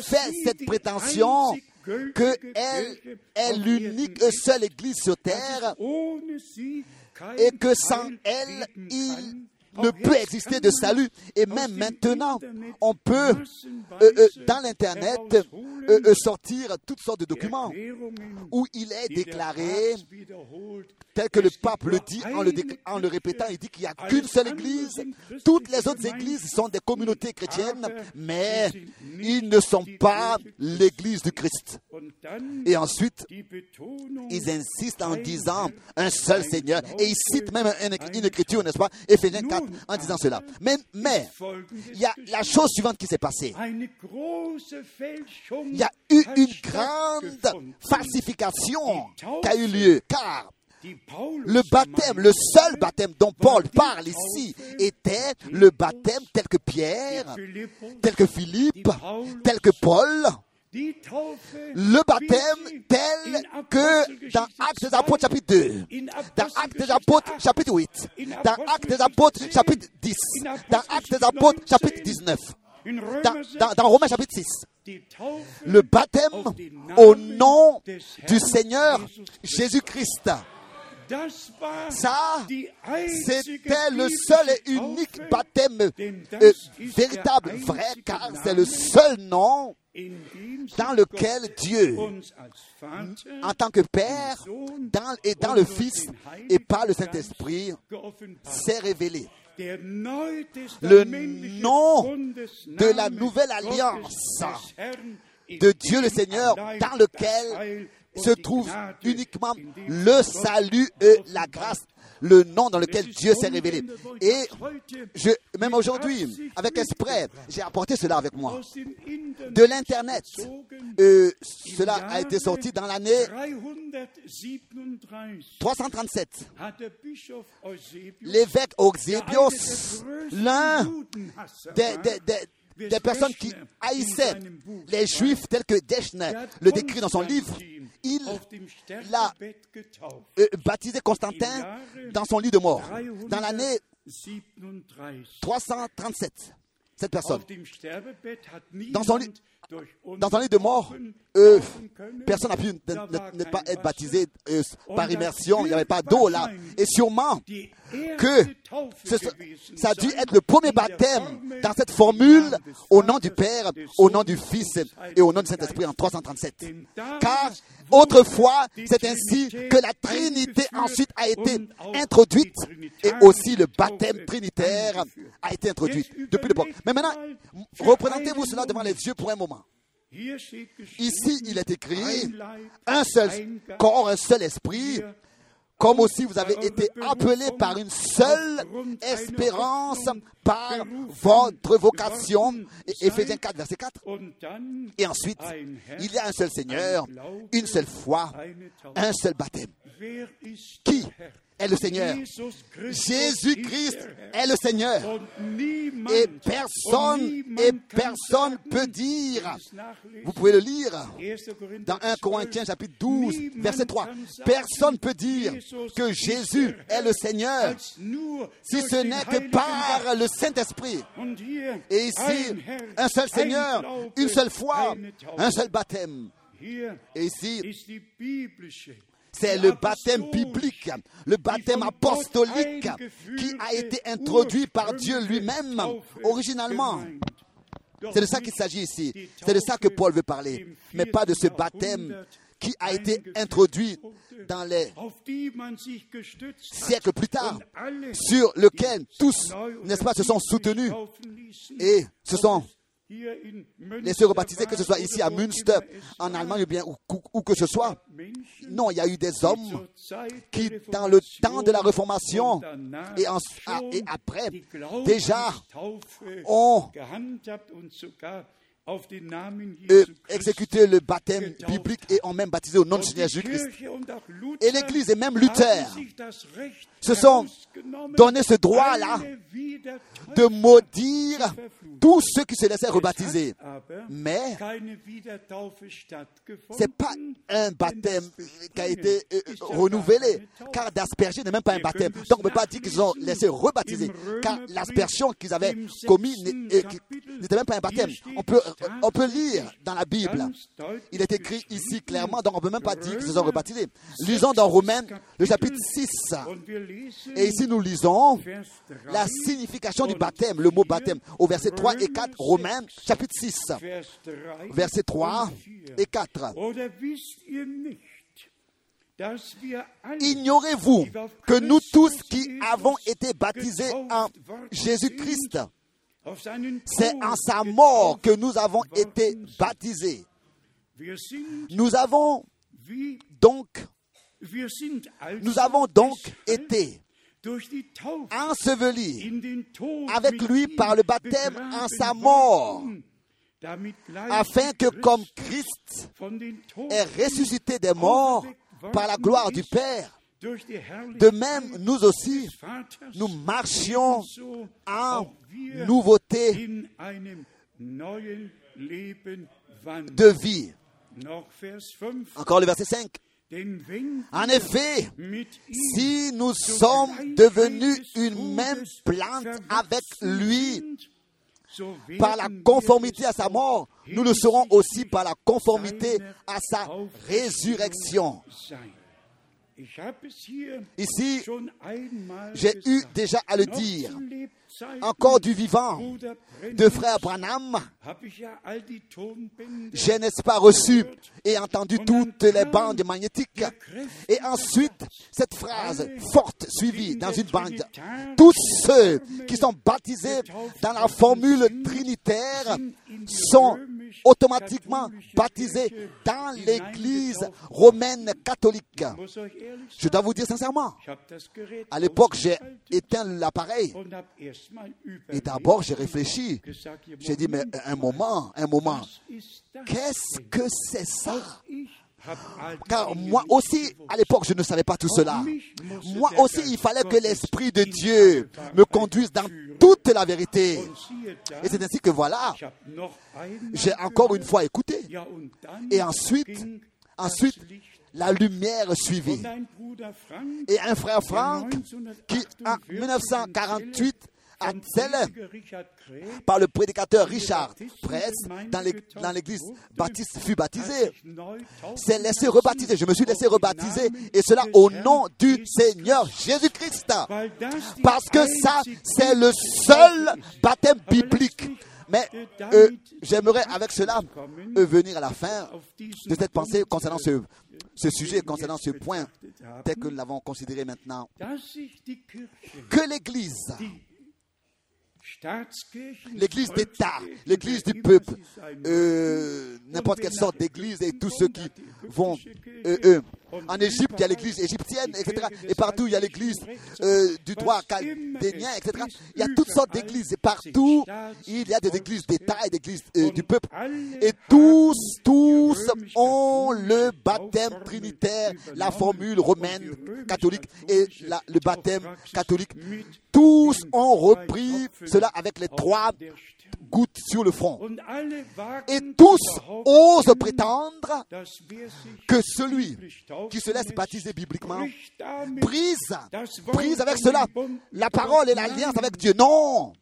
fait cette prétention qu'elle est l'unique ist, seule Église sur terre et que sans elle, il. Ne peut exister de salut. Et même maintenant, on peut, euh, euh, dans l'Internet, euh, sortir toutes sortes de documents où il est déclaré, tel que le pape le dit en le, décl- en le répétant, il dit qu'il n'y a qu'une seule église. Toutes les autres églises sont des communautés chrétiennes, mais ils ne sont pas l'église du Christ. Et ensuite, ils insistent en disant un seul Seigneur. Et ils citent même une, une écriture, n'est-ce pas? Éphésiens 4, en disant cela. Mais, il y a la chose suivante qui s'est passée. Il y a eu une grande falsification qui a eu lieu, car le baptême, le seul baptême dont Paul parle ici, était le baptême tel que Pierre, tel que Philippe, tel que Paul, le baptême tel que dans Actes des 2, Apôtres chapitre 2, in dans Actes des Apôtres 8, chapitre 8, in dans Actes des Apôtres 10, chapitre 10, in dans Actes des Apôtres chapitre 19, 19, in dans, Römer 6, dans, dans Romains chapitre 6. die Taufe Le baptême au nom du Seigneur Jésus-Christ. Ça, C'était le seul et unique baptême euh, véritable, vrai, car c'est le seul nom dans lequel Dieu, en tant que Père, dans, et dans le Fils et par le Saint-Esprit, s'est révélé. Le nom de la nouvelle alliance de Dieu le Seigneur, dans lequel se trouve uniquement le salut et la grâce, le nom dans lequel Dieu s'est révélé. Et je, même aujourd'hui, avec esprit, j'ai apporté cela avec moi. De l'Internet, euh, cela a été sorti dans l'année 337 337. hat der Bischof Eusebius, L'évêque Eusebius, l'un des, des- des- des personnes qui haïssaient les Juifs tels que Deschner le décrit dans son livre. Il l'a euh, baptisé Constantin dans son lit de mort, dans l'année 337. Cette personne. Dans son lit, dans son lit de mort, personne n'a pu ne, pas être baptisé euh, par immersion. Il n'y avait pas d'eau là. Et sûrement que ça a dû être le premier baptême dans cette formule au nom du Père, au nom du Fils et au nom du Saint-Esprit en 337. Car autrefois, c'est ainsi que la Trinité ensuite a été introduite et aussi le baptême trinitaire a été introduit depuis l'époque. Mais maintenant, représentez-vous cela devant les yeux pour un moment. Ici, il est écrit un seul corps, un seul esprit, comme aussi vous avez été appelés par une seule espérance, par votre vocation. Éphésiens 4, verset 4. Et ensuite, il y a un seul Seigneur, une seule foi, un seul baptême. Qui? Est le Seigneur. Jésus-Christ est le Seigneur. Et personne, et personne peut dire, vous pouvez le lire dans 1 Corinthiens chapitre 12, verset 3, personne peut dire que Jésus est le Seigneur si ce n'est que par le Saint-Esprit. Et ici, un seul Seigneur, une seule foi, un seul baptême. Et ici, c'est le baptême biblique, le baptême apostolique qui a été introduit par Dieu lui-même originalement. C'est de ça qu'il s'agit ici. C'est de ça que Paul veut parler. Mais pas de ce baptême qui a été introduit dans les siècles plus tard, sur lequel tous, n'est-ce pas, se sont soutenus et se sont laissés rebaptiser, que ce soit ici à Münster, en Allemagne ou bien où, que ce soit. Non, il y a eu des hommes qui, dans le temps de la Réformation et, en- ah, et après, déjà ont euh, exécuté le baptême biblique et ont même baptisé au nom du Seigneur Jésus-Christ. Et l'Église et même Luther se sont donné ce droit-là de maudire tous ceux qui se laissaient rebaptiser. Mais ce n'est pas un baptême qui a été euh, renouvelé, car d'asperger n'est même pas un baptême. Donc on ne peut pas dire qu'ils se sont laissés rebaptiser, car l'aspersion qu'ils avaient commis n'est- euh, n'était même pas un baptême. On peut, on peut lire dans la Bible. Il est écrit ici clairement, donc on ne peut même pas dire qu'ils se sont rebaptisés. Lisons dans Romains le chapitre 6. Et ici nous lisons la signification du baptême, le mot baptême, au verset 3 et 4, Romains chapitre 6, versets 3 et 4. Ignorez-vous que nous tous qui avons été baptisés en Jésus-Christ, c'est en sa mort que nous avons été baptisés. Nous avons donc, nous avons donc été ensevelis avec lui par le baptême en sa mort, afin que comme Christ est ressuscité des morts par la gloire du Père, de même nous aussi, nous marchions en nouveauté de vie. Encore le verset 5. En effet, si nous sommes devenus une même plante avec lui par la conformité à sa mort, nous le serons aussi par la conformité à sa résurrection. Ici, j'ai eu déjà à le dire, encore du vivant de frère Branham, j'ai n'est-ce pas reçu et entendu toutes les bandes magnétiques. Et ensuite, cette phrase forte suivie dans une bande. Tous ceux qui sont baptisés dans la formule trinitaire sont automatiquement baptisés dans l'église romaine catholique. Je dois vous dire sincèrement, à l'époque, j'ai éteint l'appareil. Et d'abord j'ai réfléchi. J'ai dit, mais un moment, un moment, qu'est-ce que c'est ça? Car moi aussi, à l'époque, je ne savais pas tout cela. Moi aussi, il fallait que l'Esprit de Dieu me conduise dans toute la vérité. Et c'est ainsi que voilà, j'ai encore une fois écouté. Et ensuite, ensuite, la lumière suivit. Et un frère Franck, qui en 1948 par le prédicateur Richard Press dans l'ég- dans l'église baptiste fut baptisé, s'est laissé rebaptiser. Je me suis laissé rebaptiser et cela au nom du Seigneur Jésus-Christ. Parce que ça, c'est le seul baptême biblique. Mais euh, j'aimerais avec cela euh, venir à la fin de cette pensée concernant ce, ce sujet, concernant ce point, tel que nous l'avons considéré maintenant, que l'Église, l'Église d'État, l'Église du peuple, euh, n'importe quelle sorte d'Église et tous ceux qui vont, euh, euh, en Égypte, il y a l'Église égyptienne, etc. Et partout, il y a l'Église euh, du droit chaldénien, etc. Il y a toutes sortes d'églises. Et partout, il y a des églises d'État et des églises euh, du peuple. Et tous, tous ont le baptême trinitaire, la formule romaine catholique et la- le baptême catholique. Tous ont repris cela avec les trois gouttes sur le front. Et tous osent prétendre que celui qui se laisse baptiser bibliquement brise, brise avec cela la parole et l'alliance avec Dieu. Non,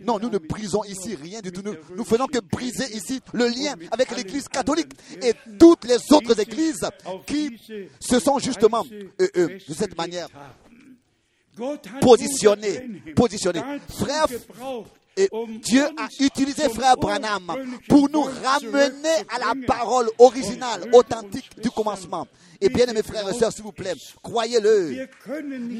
non, nous ne brisons ici rien du tout. Nous, nous faisons que briser ici le lien avec l'Église catholique et toutes les autres églises qui se sont justement euh, euh, de cette manière positionné, positionné. Frère, Et Dieu a utilisé frère Branham pour nous ramener à la parole originale, authentique du commencement. Et bien, mes frères et sœurs, s'il vous plaît, croyez-le.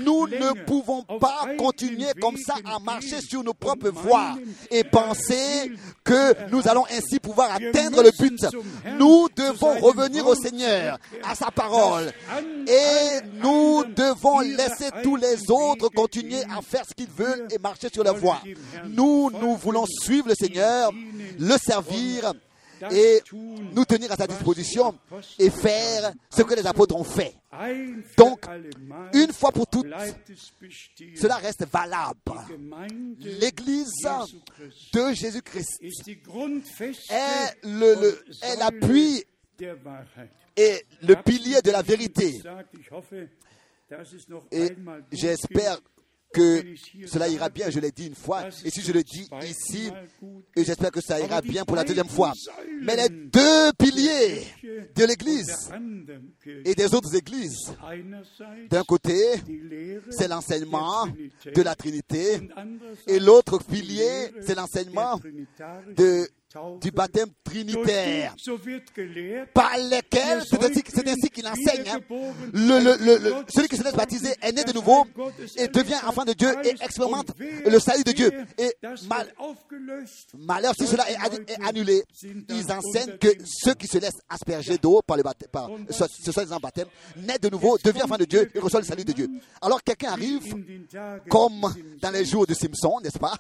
Nous ne pouvons pas continuer comme ça à marcher sur nos propres voies et penser que nous allons ainsi pouvoir atteindre le but. Nous devons revenir au Seigneur, à sa parole. Et nous devons laisser tous les autres continuer à faire ce qu'ils veulent et marcher sur leur voie. Nous, nous voulons suivre le Seigneur, le servir et nous tenir à sa disposition et faire ce que les apôtres ont fait. Donc, une fois pour toutes, cela reste valable. L'Église de Jésus-Christ est le- est l'appui et le pilier de la vérité. Et j'espère. Que cela ira bien, je l'ai dit une fois, et si je le dis ici, et j'espère que ça ira bien pour la deuxième fois. Mais les deux piliers de l'Église et des autres églises, d'un côté, c'est l'enseignement de la Trinité, et l'autre pilier, c'est l'enseignement de. Du baptême trinitaire. par lesquels, c'est ainsi, qu'il enseigne, hein. le, le- le- le- celui qui se laisse baptiser est né de nouveau et devient enfant de Dieu et expérimente le salut de Dieu. Et mal- malheur si cela est, annu- est annulé, ils enseignent que ceux qui se laissent asperger d'eau par le baptême, par, ce soit en baptême, naît de nouveau, devient enfant de Dieu et reçoit le salut de Dieu. Alors quelqu'un arrive, comme dans les jours de Simpson, n'est-ce pas?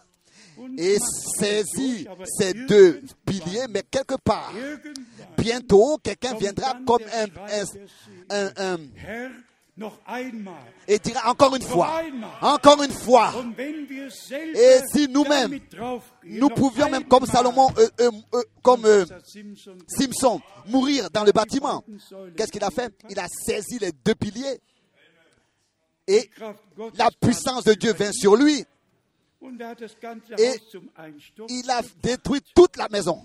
Et saisit ces deux piliers, mais quelque part, bientôt, quelqu'un viendra comme un, et dira encore une fois, encore une fois, Et si nous-mêmes, nous pouvions même comme Salomon, euh, euh, euh, comme Simpson mourir dans le bâtiment. Qu'est-ce qu'il a fait? Il a saisi les deux piliers et la puissance de Dieu vint sur lui. Et zum Einsturz. Il a détruit toute la maison.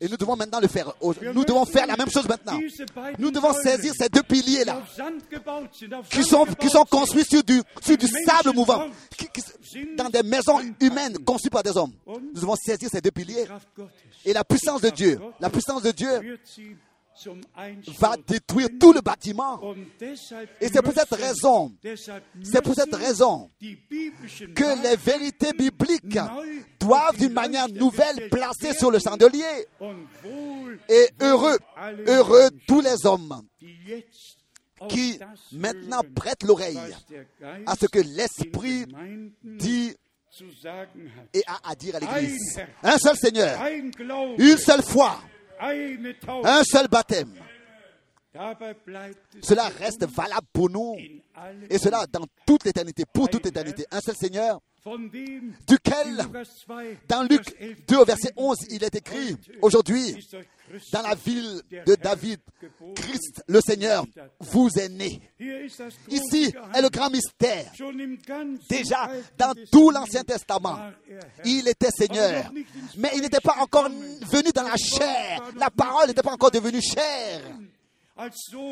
Et nous devons maintenant le faire. Nous devons faire la même chose maintenant. Nous devons saisir ces deux piliers-là, qui sont, qui sont construits sur du, sur du sable mouvant, qui- qui- dans des maisons humaines conçues par des hommes. Nous devons saisir ces deux piliers. Et la puissance de Dieu, la puissance de Dieu va détruire tout le bâtiment. Et c'est pour cette raison, c'est pour cette raison que les vérités bibliques doivent d'une manière nouvelle werden. sur le chandelier. Et heureux, heureux tous les hommes qui maintenant prêtent l'oreille à ce que l'Esprit dit et a à dire à l'Église. Un seul Seigneur, une seule foi, un seul baptême, Cela reste valable pour nous. Et cela dans toute l'éternité, pour toute l'éternité. Un seul Seigneur, duquel, in Lukas 2, dans Luc 11 2 au verset 11, il est écrit, aujourd'hui, dans la ville de David, Christ le Seigneur vous est né. Ici est le grand mystère. Déjà, dans tout l'Ancien Testament, er il était Seigneur. Mais il n'était pas encore venu dans la chair. La parole n'était pas encore devenue chair.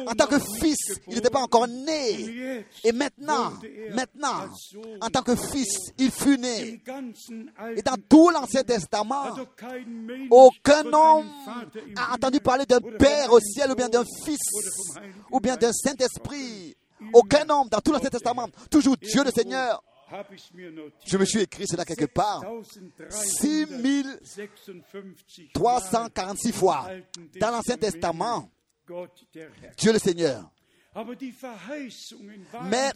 En tant que fils, il n'était pas encore né. Et maintenant, maintenant, en tant que fils, il fut né. Et dans tout l'Ancien Testament, aucun homme a entendu parler d'un Père au ciel ou bien d'un Fils ou bien d'un Saint-Esprit. Aucun homme dans tout l'Ancien Testament, toujours Dieu le Seigneur. Je me suis écrit cela quelque part. 6356 346 fois dans l'Ancien Testament. Dieu le Seigneur. Waren Mais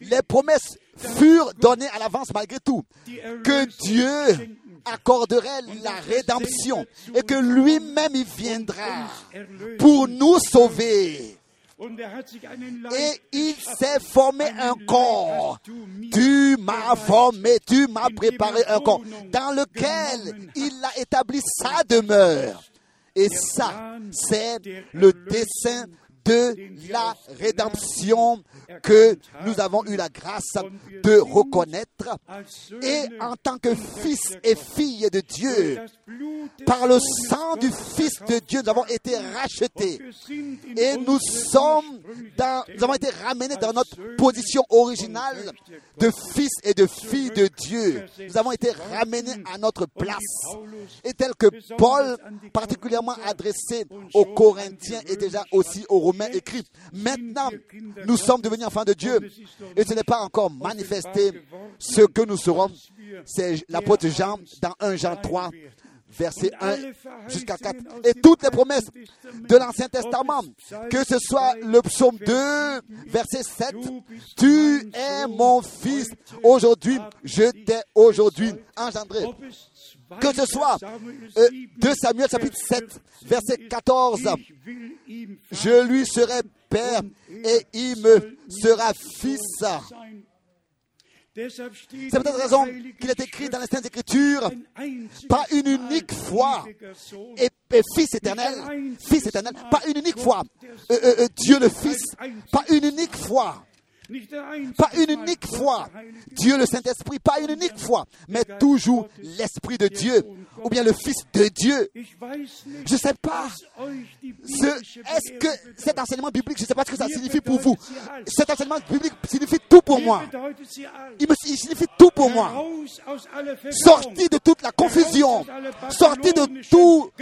les promesses furent données à l'avance malgré tout. Que Dieu accorderait la rédemption et que lui-même il viendra pour nous sauver. Er Et il s'est formé un corps. Tu m'as formé, tu m'as préparé un corps dans lequel il a établi sa demeure. Et ça, c'est le dessein de la rédemption que nous avons eu la grâce de reconnaître. Et en tant que fils et filles de Dieu, par le sang du Fils de Dieu, nous avons été rachetés. Et nous sommes dans, nous avons été ramenés dans notre position originale de fils et de filles de Dieu. Nous avons été ramenés à notre place. Et tel que Paul, particulièrement adressé aux Corinthiens et déjà aussi aux Romains, écrit, maintenant nous sommes devenus enfants de Dieu et ce n'est pas encore manifesté ce que nous serons. C'est l'apôtre Jean dans 1 Jean 3, verset 1 jusqu'à 4. Et toutes les promesses de l'Ancien Testament, que ce soit le psaume 2, verset 7, tu es mon fils, aujourd'hui, je t'ai aujourd'hui engendré. Que ce soit euh, 7, 2 Samuel chapitre 7, verset 14, Ich will ihm je lui serai père et il me sera fils. C'est der raison qu'il est écrit dans les Saintes Écritures, pas une unique fois, et, Fils éternel, Fils éternel, pas une unique fois, euh, euh, euh, Dieu le Fils, pas une unique fois, pas une unique fois, Dieu le Saint-Esprit, pas une unique fois, mais toujours l'Esprit de Dieu, ou bien le Fils de Dieu. Je ne sais pas est-ce que cet enseignement biblique, je ne sais pas ce que ça signifie pour vous. Cet enseignement biblique signifie tout pour moi. Il, il signifie tout pour moi. Sorti de toute la confusion, sorti de toute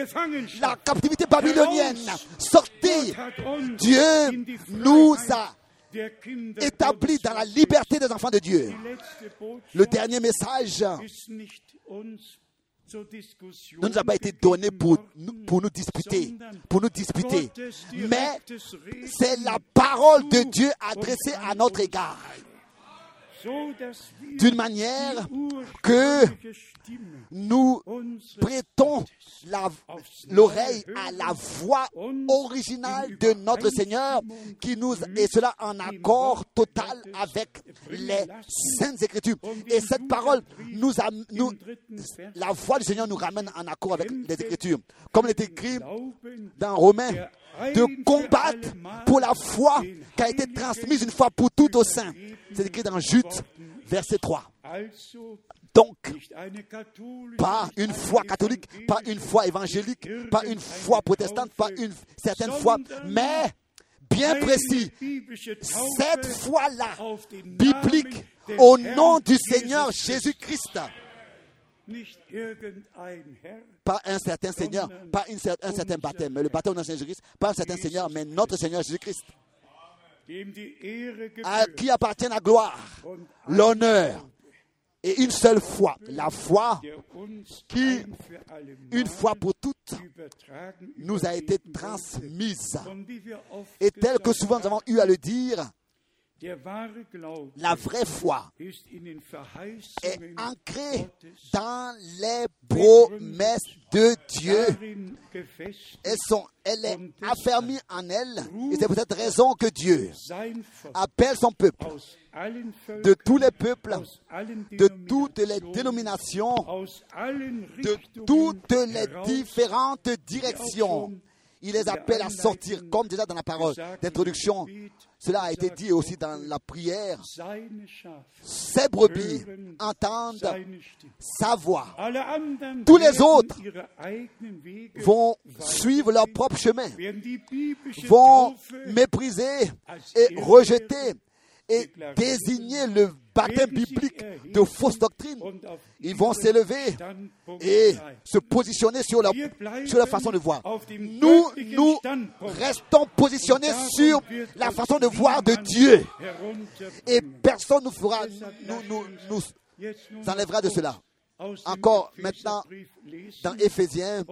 la captivité babylonienne, sorti. Dieu die nous a Gottes dans la liberté des enfants de Dieu. Le dernier message ne nous a pas été donné pour pour nous disputer, pour nous disputer, mais c'est la parole de Dieu adressée à notre égard, d'une manière que nous prêtons l'oreille à la voix originale de notre Seigneur, qui nous et cela en accord total avec les saintes écritures. Et cette parole nous, la voix du Seigneur nous ramène en accord avec les écritures, comme il est écrit dans Romains, de combattre pour la foi qui a été transmise une fois pour toutes au sein. C'est écrit dans Jude, verset 3. Donc, pas une foi catholique, pas une foi évangélique, pas une foi protestante, pas une certaine foi, mais bien précis, cette foi-là, biblique, au nom du Seigneur Jésus-Christ. Pas un certain Seigneur, pas une cer- un certain baptême, mais le baptême de notre Seigneur Jésus-Christ, pas un certain Seigneur, mais notre Seigneur Jésus-Christ, à qui appartient la gloire, l'honneur et une seule foi, la foi qui, une fois pour toutes, nous a été transmise. Et tel que souvent nous avons eu à le dire, La vraie foi est ancrée dans les promesses de Dieu. Elles sont, elle est affermie en elle. Et c'est pour cette raison que Dieu appelle son peuple de tous les peuples, de toutes les dénominations, de toutes les différentes directions. Il les appelle à sortir, comme déjà dans la parole d'introduction. Cela a été dit aussi dans la prière. Ces brebis entendent sa voix, Tous les autres vont suivre leur propre chemin, vont mépriser et rejeter et désigner le baptême biblique de fausses doctrines. Ils vont s'élever et se positionner sur bleiben sur façon de voir. Nous, nous restons positionnés sur la façon de voir de Dieu. Et personne ne fera, nous, nous, nous nun enlèvera de cela. Encore maintenant, Dans Éphésiens,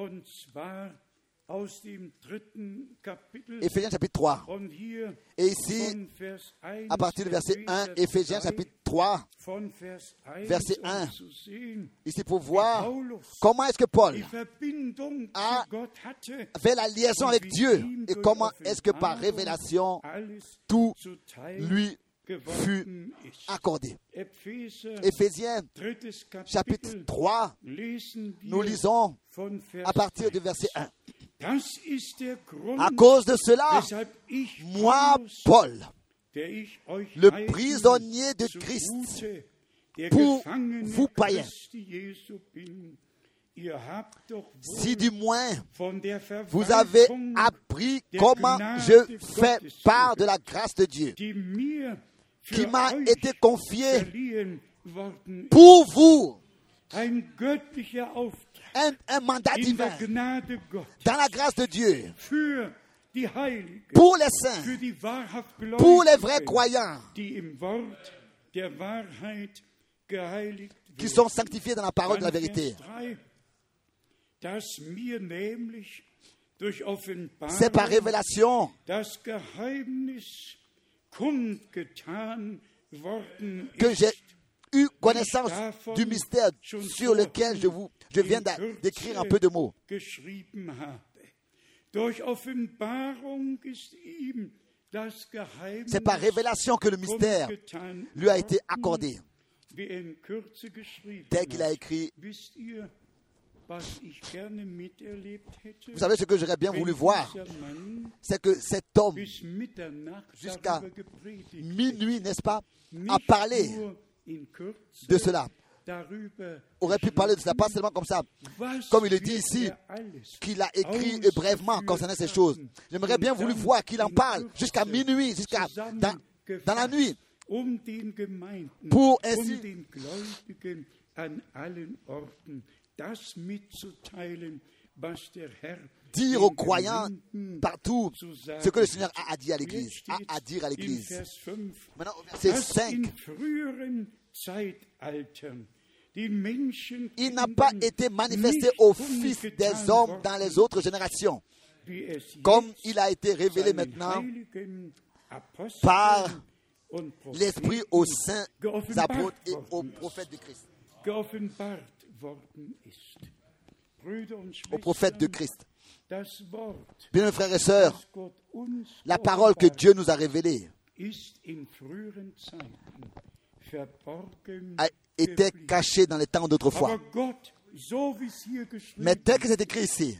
Éphésiens chapitre 3. und hier Et ici, von Vers 1 à partir du verset 1, Éphésiens chapitre 3, von Vers 1 verset um 1. zu sehen, ici pour voir comment est-ce que Paul fait la liaison avec Dieu et comment est-ce que par révélation tout lui fut accordé. Éphésiens chapitre Kapitel, 3, lesen wir nous lisons à partir du 1. verset 1. À cause de cela, moi, Paul, le prisonnier de Christ, pour vous païens. Si du moins vous avez appris comment je fais part de la grâce de Dieu, qui m'a été confiée pour vous, un, un mandat in divin, dans la grâce de Dieu, pour les saints, pour les vrais croyants, qui sont sanctifiés dans la parole de la vérité. Vers 3, dass mir nämlich durch C'est par révélation. que j'ai eu connaissance du mystère sur lequel je, vous, je viens d'écrire un peu de mots. C'est par révélation que le mystère lui a été accordé, tel qu'il a écrit. Vous savez ce que j'aurais bien voulu voir, c'est que cet homme, Jusqu'à minuit, n'est-ce pas, a parlé de cela. Darüber Aurait pu parler de cela, pas seulement comme ça, comme il le dit ici, qu'il a écrit brièvement concernant ces choses. J'aimerais bien voulu voir qu'il en parle jusqu'à minuit, jusqu'à dans, dans la nuit, um Pour ainsi- um Herr dire aux croyants partout ce que le Seigneur a à dire à l'Église, a à dire à l'Église. Vers 5, Maintenant, au verset dass 5, il n'a pas été manifesté au Fils des hommes dans les autres générations, comme il a été révélé maintenant par l'Esprit aux saints apôtres et aux prophètes de Christ. Aux prophètes de Christ. Bien, frères et sœurs, la parole que Dieu nous a révélée a geblieben. cachée dans les temps d'autrefois. Mais tel que c'est écrit ici,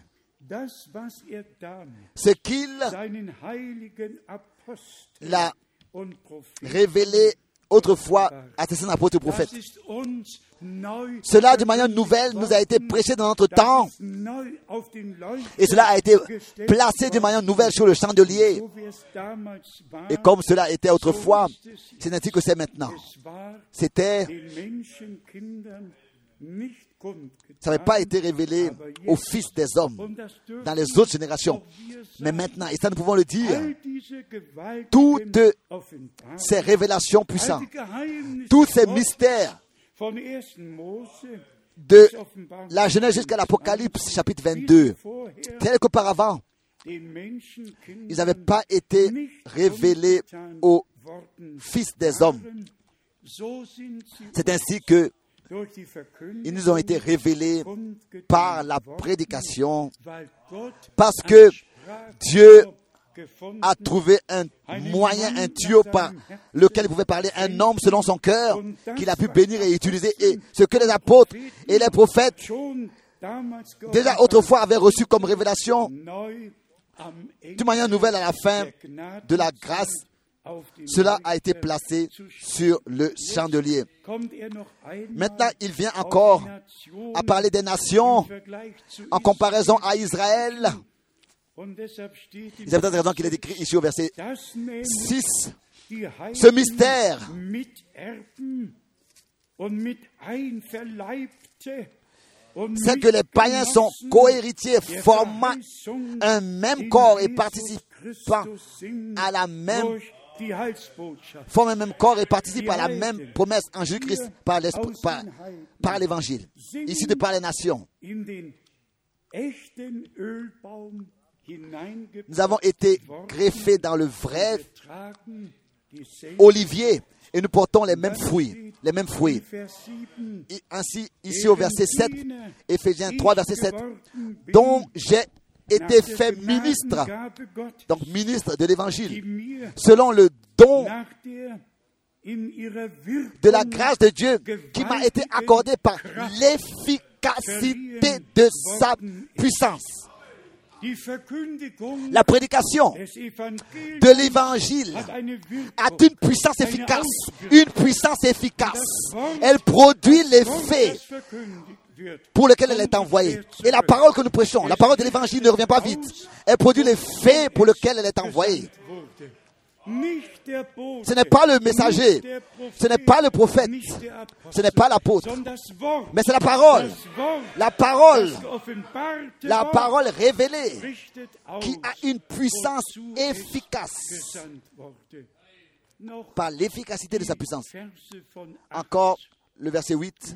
ce qu'il Propheten révélé autrefois ist uns neu Cela, de manière nouvelle, nous a été prêché dans notre temps et cela a été placé de manière nouvelle sur le chandelier. Et comme cela était autrefois, c'est ainsi que c'est maintenant. C'était, ça n'avait pas été révélé aber jetzt, au Fils des hommes dans les autres générations. Mais maintenant, et ça nous pouvons le dire, toutes ces révélations puissantes, tous ces mystères von 1. Mose de la Genèse jusqu'à l'Apocalypse chapitre wie 22, sie vorher tel qu'auparavant, ils n'avaient pas été révélés aux fils des hommes. C'est ainsi que ils nous ont été révélés par la prédication, parce que Dieu a trouvé un moyen, un tuyau par lequel il pouvait parler un homme selon son cœur, qu'il a pu bénir et utiliser. Et ce que les apôtres et les prophètes déjà autrefois avaient reçu comme révélation, d'une manière nouvelle à la fin de la grâce, cela a été placé sur le chandelier. Er Maintenant, il vient encore à parler des nations en comparaison à Israël. C'est peut-être raison qu'il est écrit ici au verset dass nämlich 6. die Ce mystère C'est que les païens sont cohéritiers, formant un même corps et participant à la même. Forment un même corps et participent à la même promesse en Jésus-Christ par l'esprit, par, par l'évangile. Ici de par les nations. Nous avons été greffés dans le vrai olivier et nous portons les mêmes fruits, les mêmes fruits. Vers 7, Et Ainsi, ici au verset 7, Éphésiens 3, verset 7, dont j'ai été fait ministre, donc ministre de l'évangile, selon le don de la grâce de Dieu qui m'a été accordée par l'efficacité de sa puissance. La prédication de l'évangile a une puissance efficace, une puissance efficace. Elle produit l'effet pour lequel elle est envoyée. Et la parole que nous prêchons, la parole de l'évangile ne revient pas vite. Elle produit l'effet pour lequel elle est envoyée. Ce n'est pas le messager, ce n'est pas le prophète, ce n'est pas l'apôtre, mais c'est la parole. La parole, la parole révélée qui a une puissance efficace par l'efficacité de sa puissance. Encore le verset 8.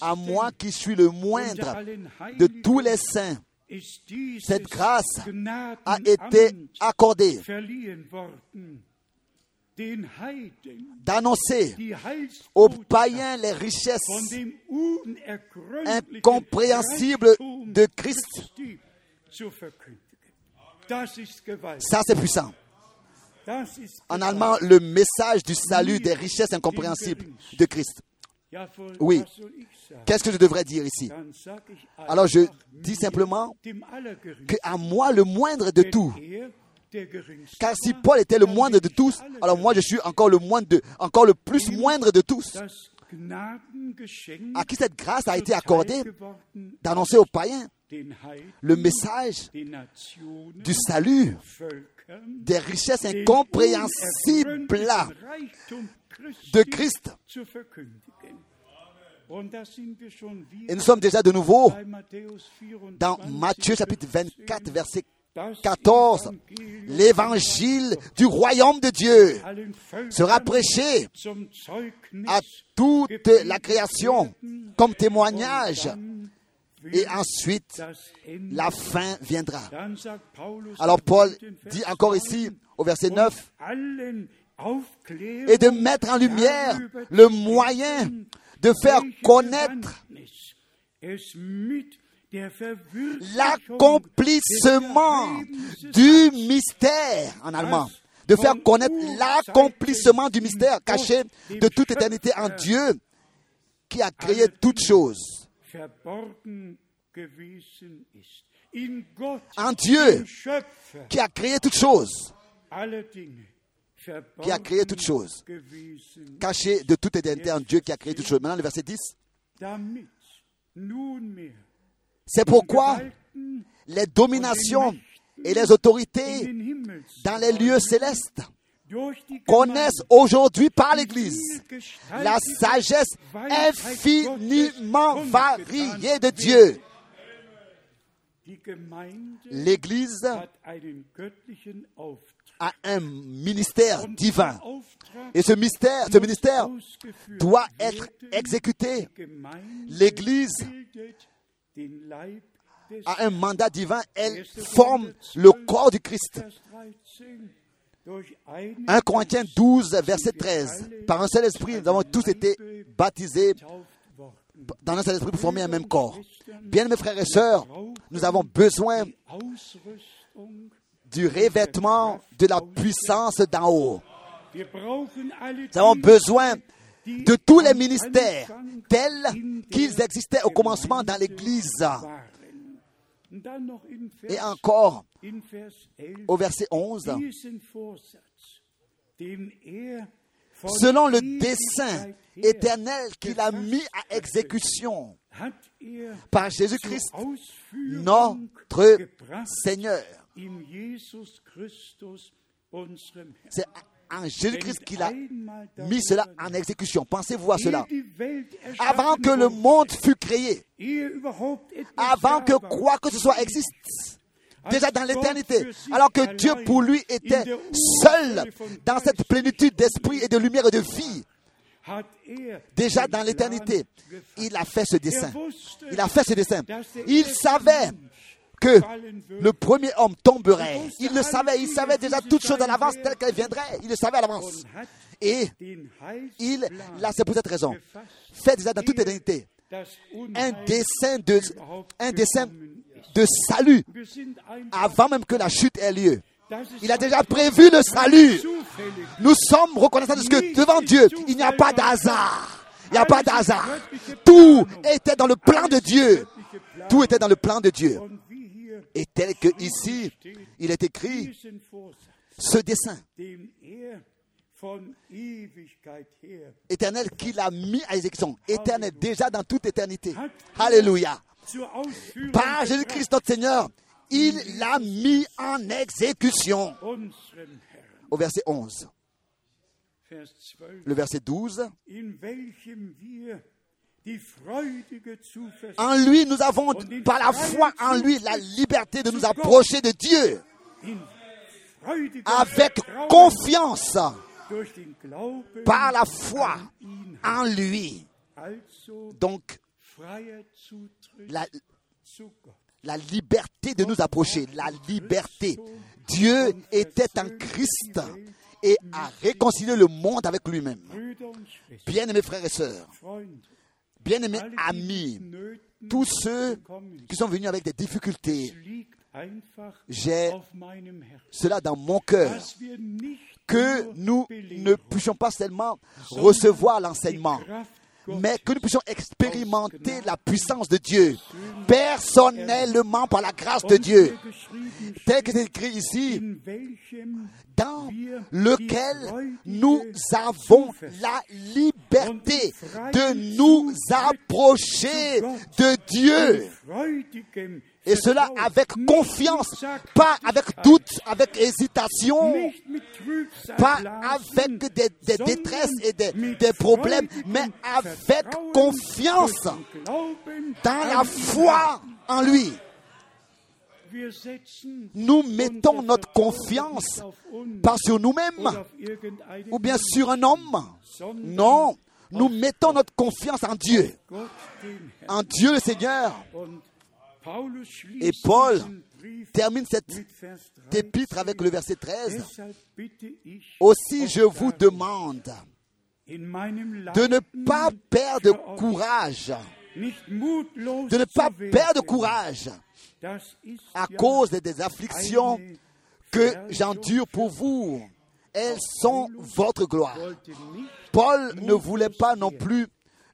À moi qui suis le moindre de tous les saints, cette grâce a été accordée d'annoncer aux païens les richesses incompréhensibles de Christ. Ça, c'est puissant. En allemand, le message du salut des richesses incompréhensibles de Christ. Oui. Qu'est-ce que je devrais dire ici? Alors je dis simplement que à moi le moindre de tout. Car si Paul était le moindre de tous, alors moi je suis encore le moindre de, encore le plus moindre de tous. À qui cette grâce a été accordée? D'annoncer aux païens le message du salut, des richesses incompréhensibles de Christ. Et nous sommes déjà de nouveau dans Matthieu chapitre 24, verset 14. L'évangile du royaume de Dieu sera prêché à toute la création comme témoignage. Et ensuite, la fin viendra. Alors Paul dit encore ici au verset 9, et de mettre en lumière le moyen de faire connaître l'accomplissement du mystère en allemand. De faire connaître l'accomplissement du mystère caché de toute éternité en Dieu qui a créé toutes choses. En Dieu qui a créé toutes choses qui a créé toutes choses, caché de toute éternité en Dieu qui a créé toutes choses. Maintenant, le verset 10. C'est pourquoi les dominations et les autorités dans les lieux célestes connaissent aujourd'hui par l'Église la sagesse infiniment variée de Dieu. L'Église a un ministère divin. Et ce mystère, ce ministère doit être exécuté. L'Église a un mandat divin. Elle forme le corps du Christ. 1 Corinthiens 12, verset 13. Par un seul esprit, nous avons tous été baptisés dans un seul esprit pour former un même corps. Bien, mes frères et sœurs, nous avons besoin du revêtement de la puissance d'en haut. Nous avons besoin de tous les ministères tels qu'ils existaient au commencement dans l'Église. Et encore, au verset 11, selon le dessein éternel qu'il a mis à exécution par Jésus-Christ, notre Seigneur. C'est en Jésus-Christ qu'il a mis cela en exécution. Pensez-vous à cela? Avant que le monde fût créé, avant que quoi que ce soit existe, déjà dans l'éternité, alors que Dieu pour lui était seul dans cette plénitude d'esprit et de lumière et de vie. Déjà dans l'éternité, il a fait ce dessin. Il a fait ce dessin. Il savait que le premier homme tomberait. Il le savait, il savait déjà toutes choses à l'avance telles qu'elles viendraient. Il le savait à l'avance. Et il, là, c'est pour cette raison, fait déjà dans toute éternité un dessin de, un dessin de salut avant même que la chute ait lieu. Il a déjà prévu le salut. Nous sommes reconnaissants de ce que devant Dieu, il n'y a pas d'hasard. Il n'y a pas d'hasard. Tout était dans le plan de Dieu. Tout était dans le plan de Dieu. Et tel que ici, il est écrit, ce dessin éternel qu'il a mis à exécution, éternel déjà dans toute éternité. Alléluia. Par Jésus-Christ notre Seigneur, il l'a mis en exécution. Au verset 11. Le verset 12. En lui, nous avons, par la foi en lui, la liberté de nous approcher de Dieu avec confiance par la foi en lui. Donc, la, la liberté de nous approcher, la liberté. Dieu était en Christ et a réconcilié le monde avec lui-même. Bien-aimés frères et sœurs, bien-aimés amis, tous ceux qui sont venus avec des difficultés, j'ai cela dans mon cœur, que nous ne puissions pas seulement recevoir l'enseignement, mais que nous puissions expérimenter la puissance de Dieu personnellement par la grâce de Dieu. Tel que c'est écrit ici, dans lequel nous avons la liberté de nous approcher de Dieu. Et cela avec confiance, pas avec doute, avec hésitation, pas avec des, détresses et des, des, problèmes, mais avec confiance dans la foi en lui. Nous mettons notre confiance pas sur nous-mêmes ou bien sur un homme. Non, nous mettons notre confiance en Dieu. En Dieu le Seigneur. Et Paul termine cette épître avec le verset 13. Aussi je vous demande de ne pas perdre courage, de ne pas perdre courage à cause des afflictions que j'endure pour vous. Elles sont votre gloire. Paul ne voulait pas non plus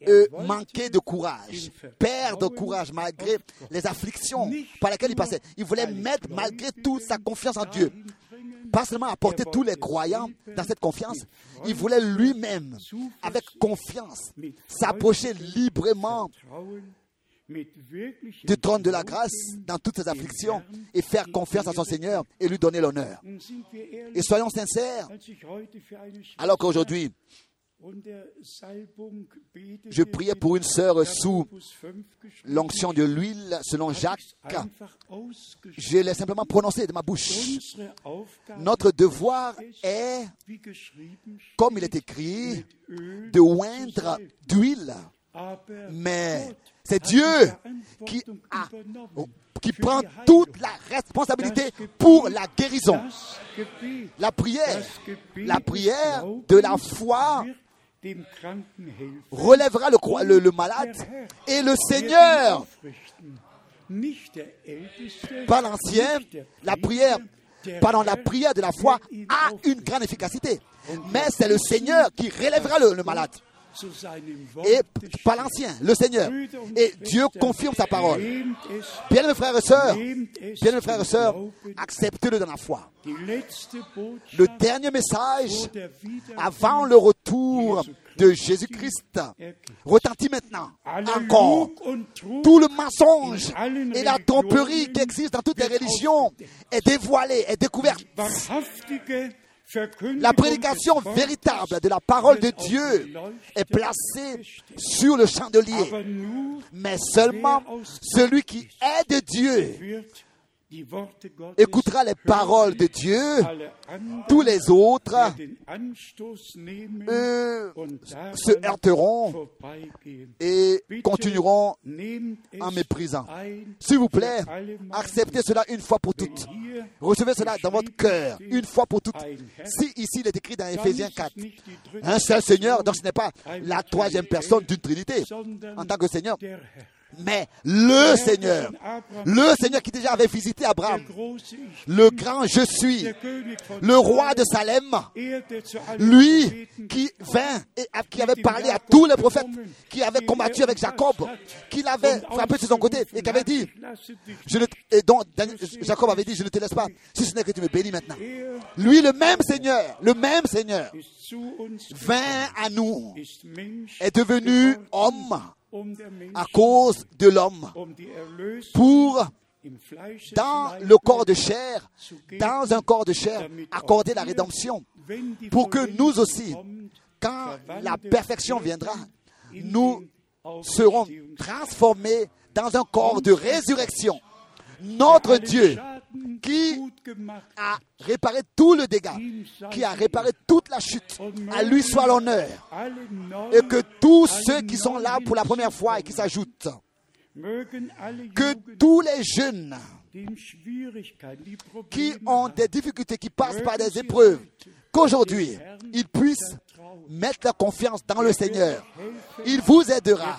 euh, manquer de courage, perdre courage malgré les afflictions par lesquelles il passait. Il voulait mettre malgré tout sa confiance en Dieu. Pas seulement apporter tous les croyants dans cette confiance, il voulait lui-même, avec confiance, s'approcher librement du trône de la grâce dans toutes ses afflictions et faire confiance à son Seigneur et lui donner l'honneur. Et soyons sincères, alors qu'aujourd'hui, je priais pour une sœur sous l'onction de l'huile selon Jacques. Je l'ai simplement prononcé de ma bouche. Notre devoir est, comme il est écrit, de oindre d'huile Mais c'est Dieu die qui, a, qui prend toute la responsabilité pour la guérison. La prière, la prière de la foi relèvera le, croi- le- le malade et le Seigneur, par l'ancien, la prière, pardon, la prière de la foi a une grande efficacité. Mais c'est le Seigneur qui relèvera le, le malade. Et par l'ancien, le Seigneur. Et Dieu confirme sa parole. Bien mes frères et es bien mes frères et sœurs, acceptez-le dans la foi. Le dernier message avant le retour de Jésus-Christ retentit maintenant encore. Tout le mensonge et la tromperie qui existent dans toutes les religions est dévoilé, est découvert. La prédication véritable de la parole de Dieu est placée sur le chandelier. Mais seulement celui qui est de Dieu écoutera les paroles de Dieu. Tous les autres euh, se heurteront et continueront en méprisant. S'il vous plaît, acceptez cela une fois pour toutes. Recevez cela dans votre cœur une fois pour toutes. Si ici il est écrit dans ist 4, es nicht die dritte un seul Seigneur, donc ce n'est pas la troisième personne d'une Trinité en tant que Seigneur, mais le Seigneur, le Seigneur qui déjà avait visité Abraham, le grand je suis, le roi de Salem, lui qui vint et qui avait parlé à tous les prophètes, qui avait combattu avec Jacob, qui l'avait frappé de son côté et qui avait dit, je ne, et dont Daniel- Jacob avait dit, je ne te laisse pas, si ce n'est que tu me bénis maintenant. Lui, le même Seigneur, le même Seigneur, vint à nous, est devenu homme à cause de l'homme, pour, dans le corps de chair, dans un corps de chair, accorder la rédemption, pour que nous aussi, quand la perfection viendra, nous serons transformés dans un corps de résurrection. Notre Dieu, qui a réparé tout le dégât, qui a réparé toute la chute, à lui soit l'honneur. Et que tous ceux qui sont là pour la première fois et qui s'ajoutent, que tous les jeunes qui ont des difficultés, qui passent par des épreuves, qu'aujourd'hui, ils puissent mettre leur confiance dans le Seigneur. Il vous aidera.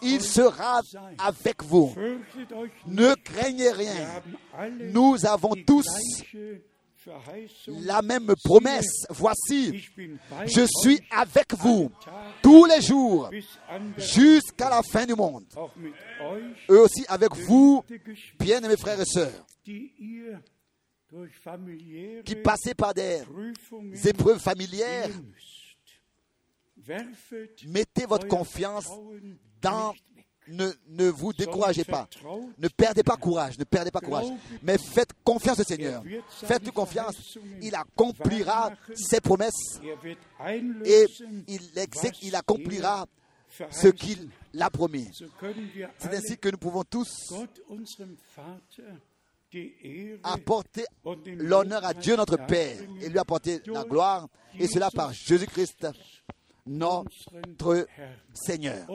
Il sera avec vous. Ne craignez rien. Nous avons tous la même promesse. Voici, je suis avec vous tous les jours jusqu'à la fin du monde. Eux aussi avec vous, bien-aimés frères et sœurs, qui passez par des épreuves familières, mettez votre confiance dans ne, ne, vous découragez pas. Ne perdez pas courage. Ne perdez pas courage. Mais faites confiance au Seigneur. Faites confiance. Il accomplira ses promesses. Et il, il accomplira ce qu'il a promis. C'est ainsi que nous pouvons tous apporter l'honneur à Dieu notre Père et lui apporter la gloire. Et cela par Jésus-Christ notre Seigneur.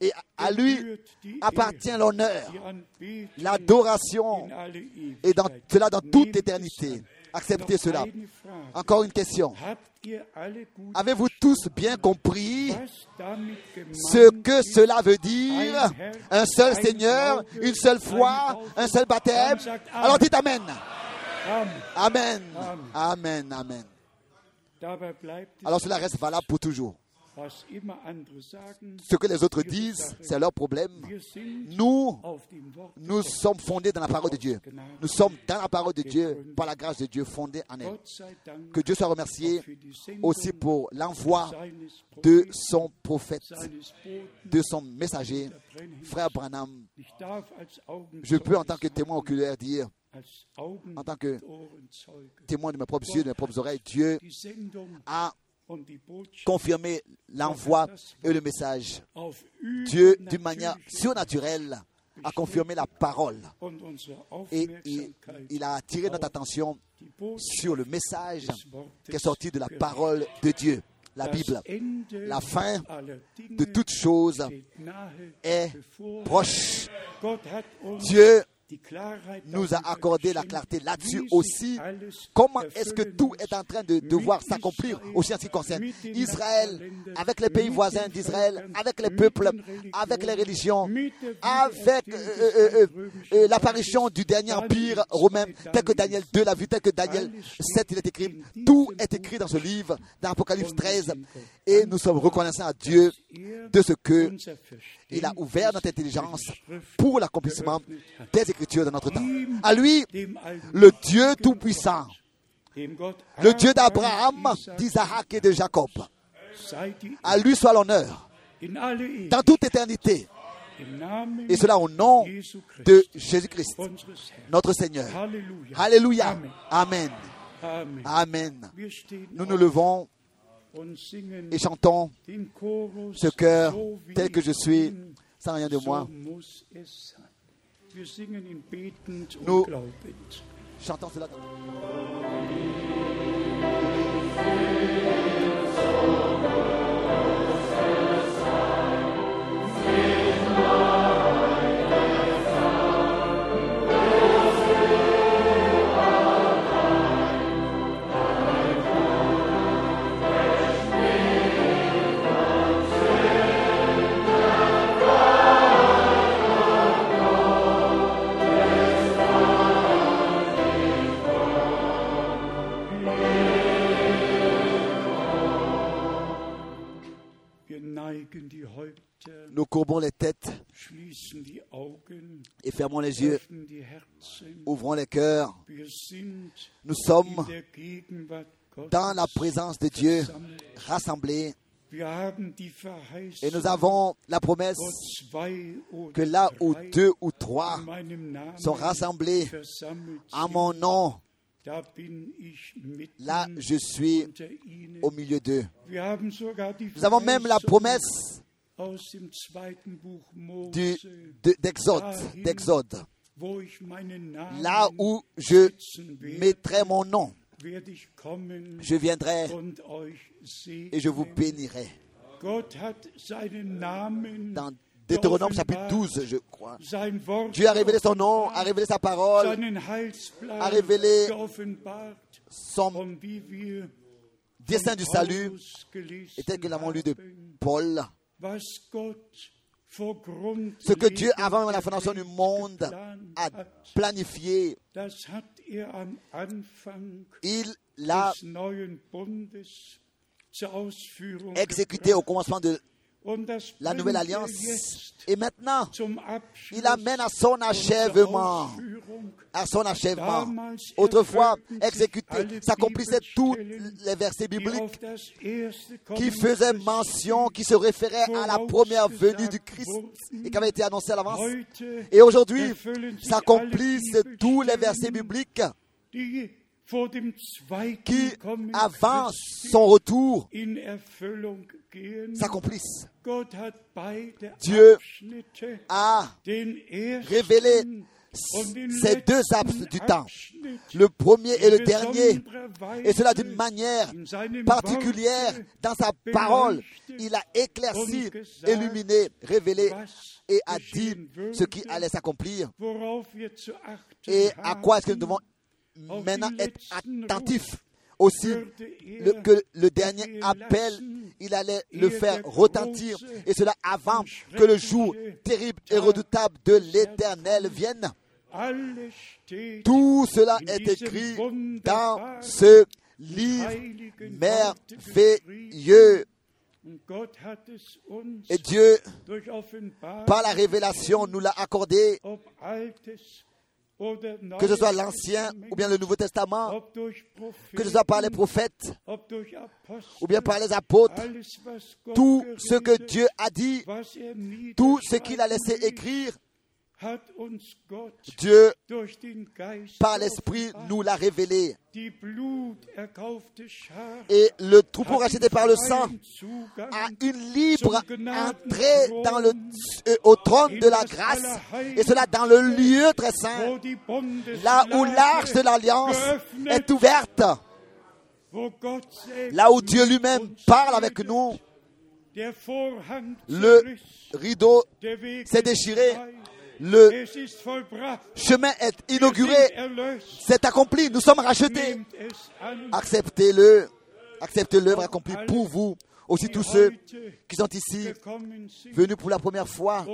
Et à lui appartient l'honneur, l'adoration, et dans, cela dans toute éternité. Acceptez cela. Encore une question. Avez-vous tous bien compris ce que cela veut dire? Un seul Seigneur, une seule foi, un seul baptême? Alors dites Amen. Amen. Amen. Amen. Alors cela reste valable pour toujours. Ce que les autres disent, c'est leur problème. Nous, nous sommes fondés dans la parole de Dieu. Nous sommes dans la parole de Dieu, par la grâce de Dieu, fondés en elle. Que Dieu soit remercié aussi pour l'envoi de son prophète, de son messager, frère Branham. Je peux en tant que témoin oculaire dire, en tant que témoin de mes propres yeux, de mes propres oreilles, Dieu a confirmé l'envoi et le message. Dieu, d'une manière surnaturelle, a confirmé la parole. Et il, il, a attiré notre attention sur le message qui est sorti de la parole de Dieu. la Bible. La fin de toutes choses steht nahe est proche. Dieu nous a accordé la clarté là-dessus aussi. Comment est-ce que tout est en train de devoir s'accomplir aussi en ce qui concerne Israël, avec les pays voisins d'Israël, avec les peuples, avec les religions, avec euh, euh, euh, euh, l'apparition du dernier empire romain, tel que Daniel 2 l'a vu, tel que Daniel 7 il est écrit. Tout est écrit dans ce livre, dans Apocalypse 13, et nous sommes reconnaissants à Dieu de ce que il a ouvert notre intelligence pour l'accomplissement des Écritures de notre temps. À lui, le Dieu Tout-Puissant, le Dieu d'Abraham, Isaac, d'Isaac et de Jacob, à lui soit l'honneur dans toute éternité, et cela au nom de Jésus-Christ, notre Seigneur. Alléluia. Amen. Amen. Nous nous levons et chantons ce cœur tel que je suis, sans rien de moi. Nous-. Chantons cela. Nous courbons les têtes et fermons les yeux, ouvrons les cœurs. Nous sommes dans la présence de Dieu, rassemblés, et nous avons la promesse que là où deux ou trois sont rassemblés sind, mon nom, là je suis au milieu d'eux. Nous avons même la promesse de- d'Exode, d'Exode, là où je mettrai mon nom, je viendrai et je vous bénirai. Dans Deutéronome chapitre geoffenbart, 12, je crois. Dieu a révélé son nom, a révélé sa parole, a révélé son wir dessein du salut, et tel que l'avons lu de Paul, ce que Dieu, avant la fondation du monde, a planifié, er il l'a exécuté au commencement de la nouvelle alliance. Et maintenant, il amène à son achèvement, à son achèvement. Autrefois, exécuté, s'accomplissait tous les versets bibliques qui faisaient mention, qui se référaient à la première venue du Christ et qui avaient été annoncés à l'avance. Et aujourd'hui, s'accomplissent tous les versets bibliques qui, avant son retour, s'accomplissent. Dieu A révélé ces deux abs du temps, le premier et le dernier, et cela d'une manière particulière dans sa parole. Il a éclairci, illuminé, révélé et a dit ce qui allait s'accomplir. Et à quoi est-ce que nous devons maintenant être attentifs aussi le, que le dernier appel, il allait le faire retentir, et cela avant que le jour terrible et redoutable de l'Éternel vienne. Tout cela est écrit dans ce livre merveilleux. Et Dieu, par la révélation, nous l'a accordé, que ce soit l'Ancien ou bien le Nouveau Testament, que ce soit par les prophètes ou bien par les apôtres, tout ce que Dieu a dit, tout ce qu'il a laissé écrire, Dieu, par l'Esprit, nous l'a révélé. Et le troupeau racheté par le sang a une libre entrée dans le, euh, au trône de la grâce, et cela dans le lieu très saint, là où l'arche de l'alliance est ouverte, là où Dieu lui-même parle avec nous, le rideau s'est déchiré, le chemin est inauguré, c'est accompli, nous sommes rachetés. Acceptez-le, acceptez l'œuvre accomplie pour vous, aussi tous ceux qui sont ici, venus pour la première fois,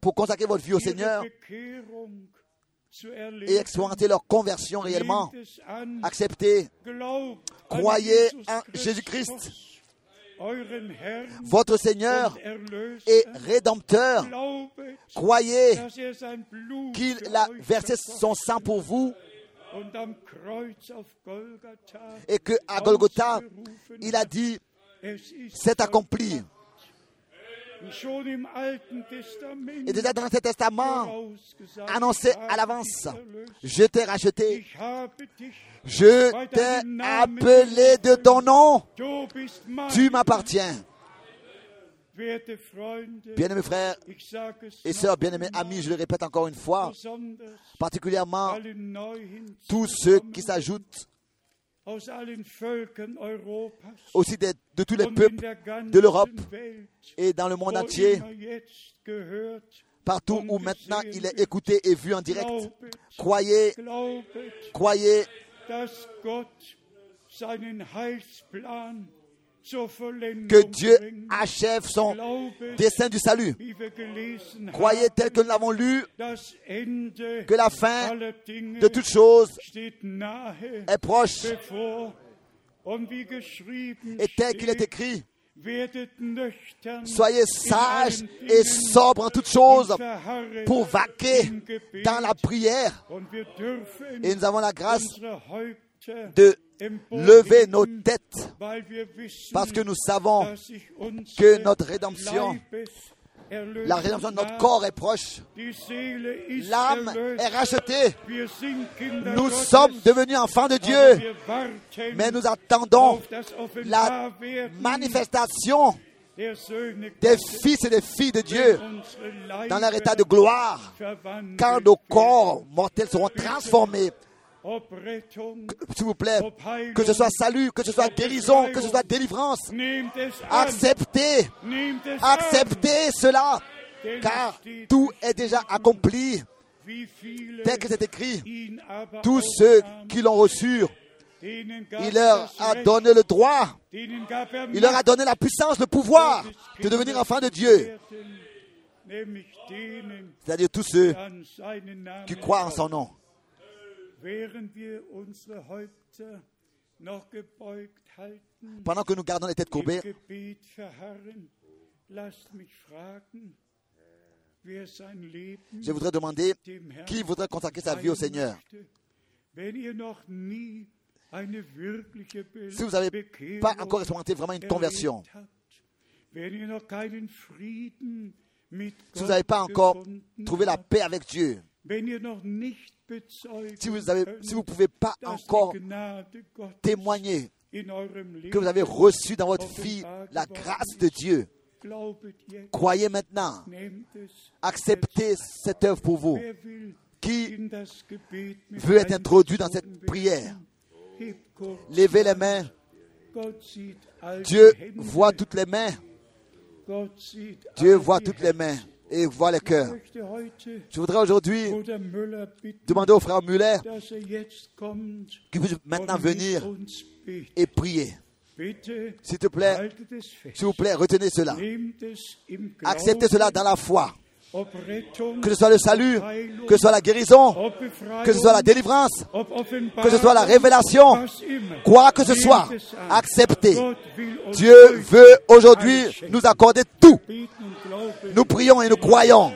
pour consacrer votre vie au Seigneur et expérimenter leur conversion réellement. Acceptez. Croyez en Jésus-Christ, votre Seigneur et Rédempteur. Croyez er qu'il a versé son sang pour vous et que à Golgotha, il a dit, c'est accompli. Et déjà dans l'Ancien Testament, annoncé à l'avance, je t'ai racheté, je t'ai appelé de ton nom, tu m'appartiens. Bien-aimés frères et sœurs, bien-aimés amis, je le répète encore une fois, particulièrement tous ceux qui s'ajoutent aussi de tous les peuples de l'Europe et dans le monde wo entier, partout où maintenant il est écouté et vu en direct. Croyez, croyez que Dieu achève son dessein du salut. Croyez tel que nous l'avons lu, que la fin de toutes choses est proche et tel qu'il est écrit. Soyez sages et sobres en toutes choses pour vaquer dans la prière. Et nous avons la grâce de lever nos têtes parce que nous savons que notre rédemption, la rédemption de notre corps est proche. L'âme est rachetée. Nous sommes devenus enfants de Dieu, mais nous attendons la manifestation des fils et des filles de Dieu dans leur état de gloire, car nos corps mortels seront transformés. S'il vous plaît, que ce soit salut, que ce soit guérison, que ce soit délivrance, acceptez, acceptez cela, car tout est déjà accompli, tel que c'est écrit. Tous ceux qui l'ont reçu, il leur a donné le droit, il leur a donné la puissance, le pouvoir de devenir enfants de Dieu, c'est-à-dire tous ceux qui croient en son nom. Pendant que nous gardons les têtes courbées, je voudrais demander qui voudrait consacrer sa vie au Seigneur. Si vous n'avez pas encore expérimenté vraiment une conversion, si vous n'avez pas encore trouvé la paix avec Dieu, si vous ne si pouvez pas encore témoigner que vous avez reçu dans votre vie la grâce de Dieu, croyez maintenant, acceptez cette œuvre pour vous. Qui veut être introduit dans cette prière Levez les mains. Dieu voit toutes les mains. Dieu voit toutes les mains et cœurs. möchte heute Je voudrais aujourd'hui demander au frère Muller er qu'il puisse maintenant venir et prier. S'il te plaît, s'il vous plaît, retenez cela. Acceptez cela dans la foi. Que ce soit le salut, que ce soit la guérison, que ce soit la délivrance, que ce soit la révélation, quoi que ce soit, acceptez. Dieu veut aujourd'hui nous accorder tout. Nous prions et nous croyons.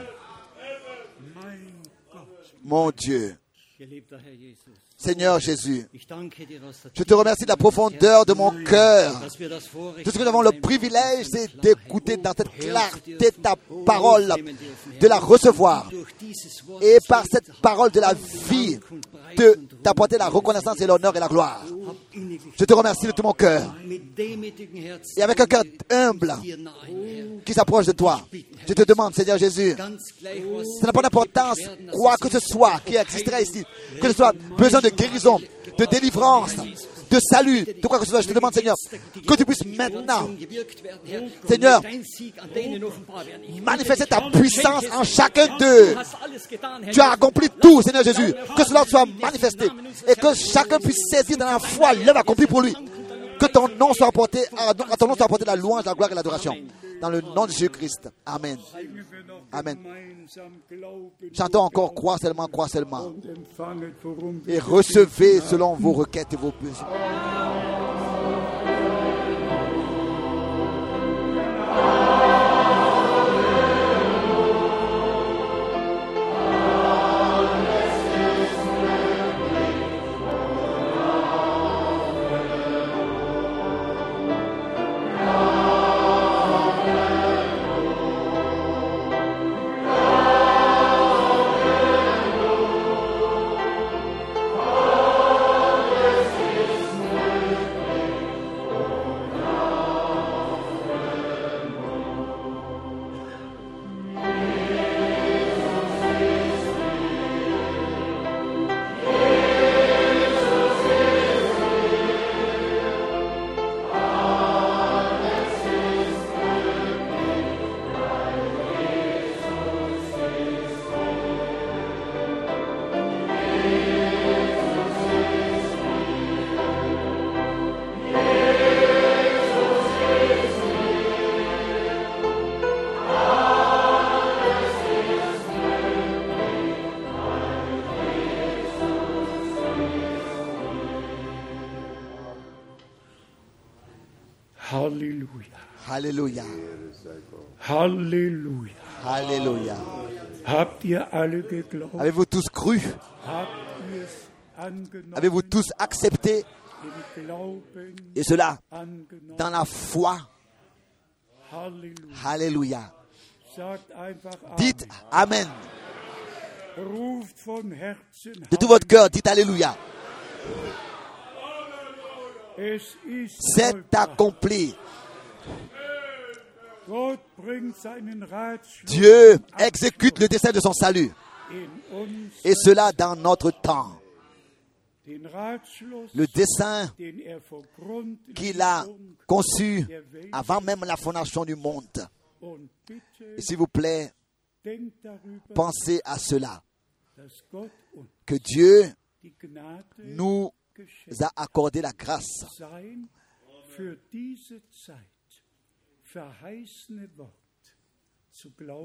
Mon Dieu, Seigneur Jésus, je te remercie de la profondeur de mon cœur. Tout ce que nous avons le privilège, c'est d'écouter dans cette clarté ta parole, de la recevoir. Et par cette parole de la vie, de t'apporter la reconnaissance et l'honneur et la gloire. Je te remercie de tout mon cœur et avec un cœur humble qui s'approche de toi. Je te demande, Seigneur Jésus, ça n'a pas d'importance, quoi que ce soit qui existerait ici, que ce soit besoin de guérison, de délivrance, de salut, de quoi que ce soit. Je te demande, Seigneur, que tu puisses maintenant, Seigneur, manifester ta puissance en chacun d'eux. Tu as accompli tout, Seigneur Jésus. Que cela soit manifesté et que chacun puisse saisir dans la foi l'œuvre accomplie pour lui. Que ton nom soit apporté, à ton nom soit apporté la louange, la gloire et l'adoration. Dans le nom de Jésus-Christ. Amen. Amen. Chantons encore, crois seulement, crois seulement. Et recevez selon vos requêtes et vos besoins. Halleluja. Alléluia. Halleluja. Alléluia. Habt ihr alle geglaubt? Avez-vous tous cru? Avez-vous tous accepté? Et cela dans la foi. Halleluja. Dites Amen. De tout votre cœur, dites Alléluia. C'est accompli. Dieu exécute le dessein de son salut. Et cela dans notre temps. Le dessein er qu'il a conçu avant même la fondation du monde. Et s'il vous plaît, pensez à cela. Que Dieu nous a accordé la grâce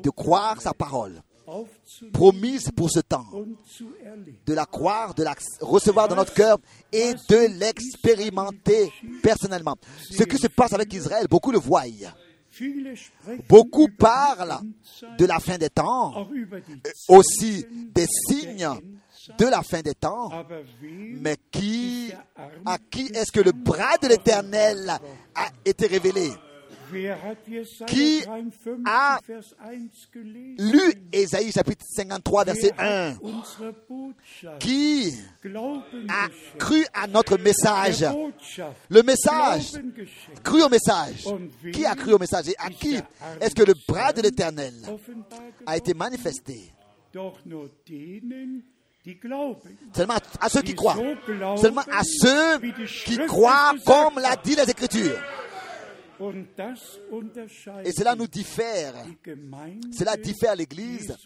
de croire sa parole, promise pour ce temps, de la croire, de la recevoir dans notre cœur et de l'expérimenter personnellement. Ce qui se passe avec Israël, beaucoup le voient. Beaucoup parlent de la fin des temps, die aussi des signes de la fin des temps. Mais qui, à qui est-ce que le bras de l'Éternel a été révélé? Qui 53, a Vers 1 gelesen? Lu Ésaïe chapitre 53 verset Wer 1. hat unsere Botschaft, Qui a cru à notre message? Le message. Cru au message. Qui a cru au message Et à qui est-ce que le bras de l'Éternel a été manifesté? Seulement à ceux qui croient. Seulement à ceux qui croient comme l'a dit les Écritures. Et cela nous diffère. Cela diffère l'Église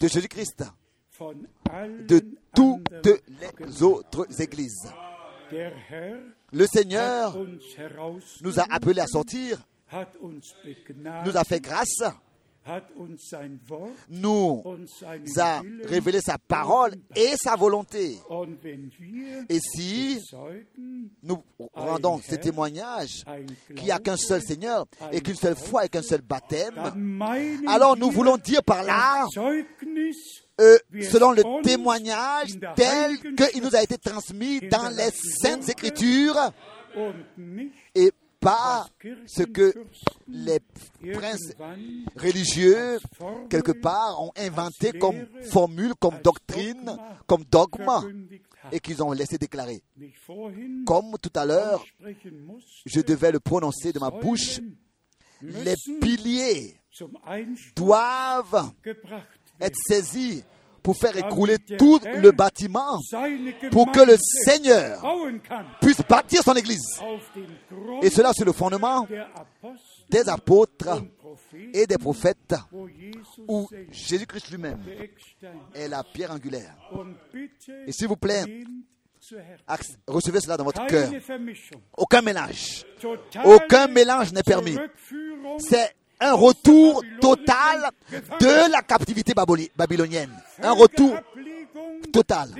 de Jésus-Christ de toutes les autres églises. Le Seigneur nous a appelés à sortir, nous a fait grâce, nous a révélé sa parole et sa volonté. Et si nous rendons ces témoignages ein qu'il n'y a qu'un seul Seigneur et qu'une seule foi et qu'un seul baptême, alors nous voulons dire par là, euh, selon le témoignage tel qu'il nous a été transmis dans les saintes écritures et pas ce que les princes religieux, quelque part, ont inventé comme formule, comme doctrine, comme dogme, et qu'ils ont laissé déclarer. Comme tout à l'heure, je devais le prononcer de ma bouche, les piliers doivent être saisis pour faire écrouler tout le bâtiment, Seine pour que le Seigneur puisse bâtir son Église. Et cela sur le fondement des apôtres et des prophètes, où Jésus-Christ lui-même est la pierre angulaire. Et s'il vous plaît, recevez cela dans votre cœur. Aucun mélange. Aucun mélange n'est permis. C'est un retour total de la captivité babylonienne. Un retour total.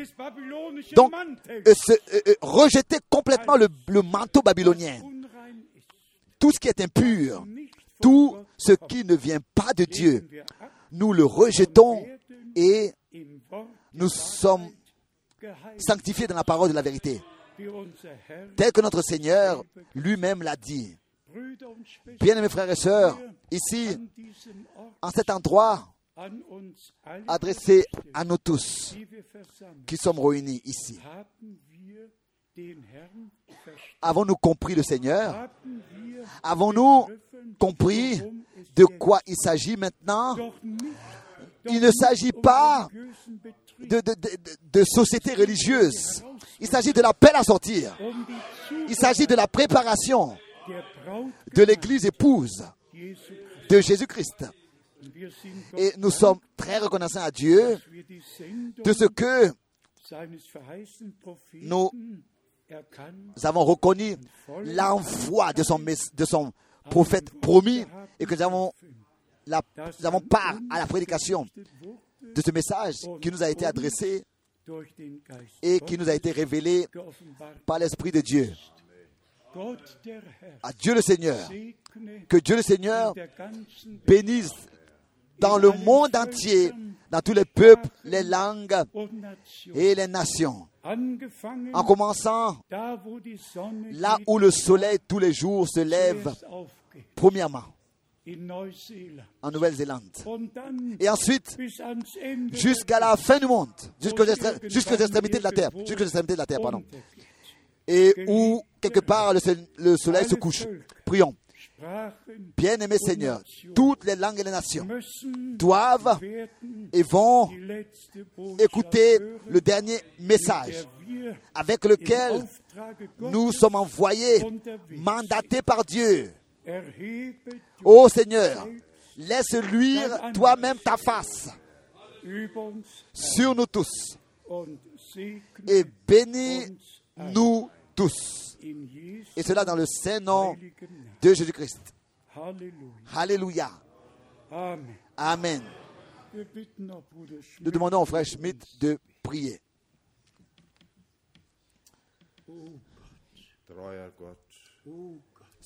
Donc, euh, euh, euh, rejeter complètement le, manteau babylonien. Tout ce qui est impur, tout ce qui ne vient pas de Dieu, nous le rejetons et nous sommes sanctifiés dans la parole de la vérité. Tel que notre Seigneur lui-même l'a dit. Brüder und Schwestern, Bien aimés frères et sœurs, ici, en cet endroit, adressé à nous tous qui sommes réunis ici. Avons-nous compris le Seigneur? Avons-nous compris de quoi il s'agit maintenant? Il ne s'agit pas de, de, société religieuse. Il s'agit de l'appel à sortir. Il s'agit de la préparation de l'Église épouse de Jésus-Christ. Et nous sommes très reconnaissants à Dieu de ce que Nous- avons reconnu l'envoi de son, de son prophète promis et que nous avons, la, nous avons part à la prédication de ce message qui nous a été adressé et qui nous a été révélé par l'Esprit de Dieu. À Dieu le Seigneur. Que Dieu le Seigneur bénisse dans le monde entier, dans tous les peuples, les langues et les nations. En commençant là où le soleil tous les jours se lève, premièrement en Nouvelle-Zélande. Et ensuite, jusqu'à la fin du monde, jusqu'aux extrémités de la terre, jusqu'aux extrémités de la terre, pardon. Et où, quelque part, le, soleil se couche. Prions. Bien-aimé Seigneur, toutes les langues et les nations doivent et vont écouter le dernier message avec lequel nous sommes envoyés, mandatés par Dieu. Ô Seigneur, laisse luire toi-même ta face sur nous tous und segne bénis-nous tous. Et cela dans le saint nom de Jésus-Christ. Alléluia. Amen. Nous demandons au frère Schmidt de prier.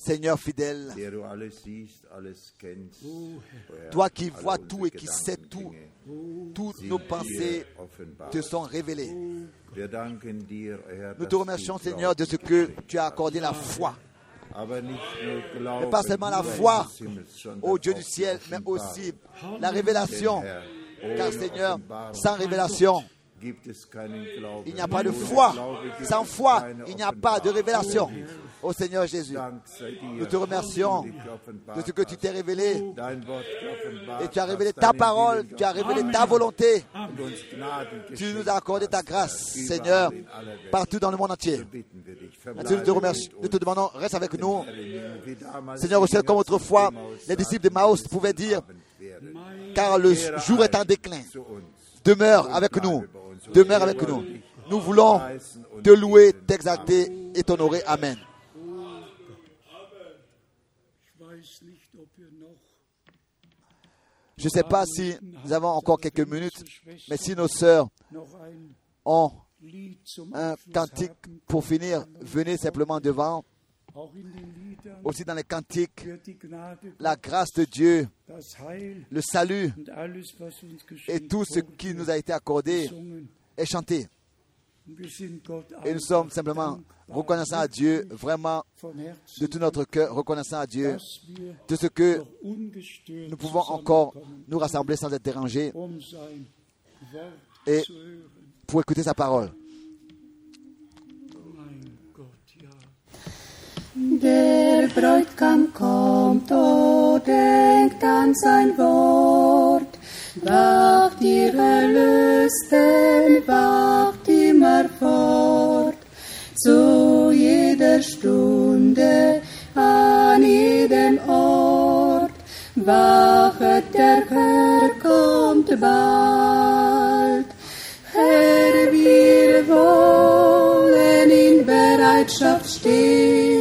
Seigneur fidèle, toi qui vois tout et qui sais tout, toutes nos pensées te sont révélées. Nous te remercions, Seigneur, de ce que tu as accordé la foi. Mais pas seulement la foi au Dieu du ciel, mais aussi la révélation. Car ohne Seigneur, sans révélation, il n'y a pas de foi. Sans foi, il n'y a pas de révélation. Ô Seigneur Jésus, nous te remercions de ce que tu t'es révélé. Et tu as révélé ta parole, tu as révélé ta volonté. Tu nous as accordé ta grâce, Seigneur, partout dans le monde entier. Nous te remercions, nous te demandons, reste avec nous. Seigneur, au ciel, comme autrefois, les disciples de sagten, pouvaient dire, car le jour est en déclin. Demeure avec nous. Demeure avec nous. Nous voulons te louer, t'exalter et t'honorer. Amen. Je ne sais pas si nous avons encore quelques minutes, mais si nos sœurs ont un cantique pour finir, venez simplement devant. Aussi dans les cantiques, la grâce de Dieu, le salut et tout ce qui nous a été accordé sind Gott Et nous sommes simplement reconnaissants à Dieu, vraiment de tout notre cœur, reconnaissants à Dieu de ce que nous pouvons encore nous rassembler sans être dérangés Et- pour écouter sa parole. Der Bräutigam kommt, o O denkt an sein Wort, wacht ihr Erlösten, wacht immer fort, zu jeder Stunde, an jedem Ort, wachet der Herr kommt bald. Herr, wir wollen in Bereitschaft stehen,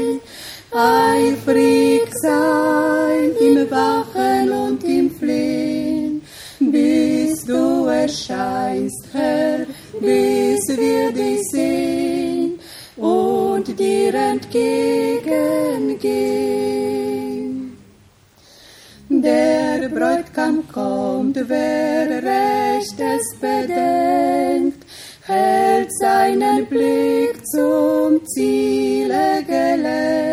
eifrig sein im Wachen und im Flehen, bis du erscheinst, Herr, bis wir dich sehen und dir entgegengehen. Der Bräutigam kommt, wer recht es bedenkt, hält seinen Blick zum Ziele gelenkt,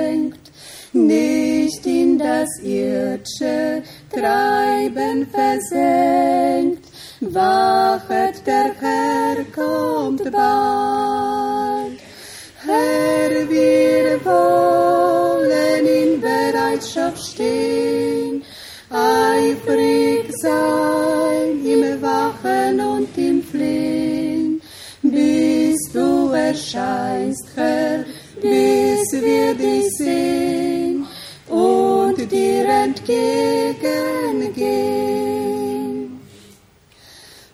nicht in das irdische Treiben versenkt, wachet der Herr kommt bald. Herr, wir wollen in Bereitschaft stehen, eifrig sein im Wachen und im Flehen, bis du erscheinst, Herr, bis wir dich sehen entgegengehen.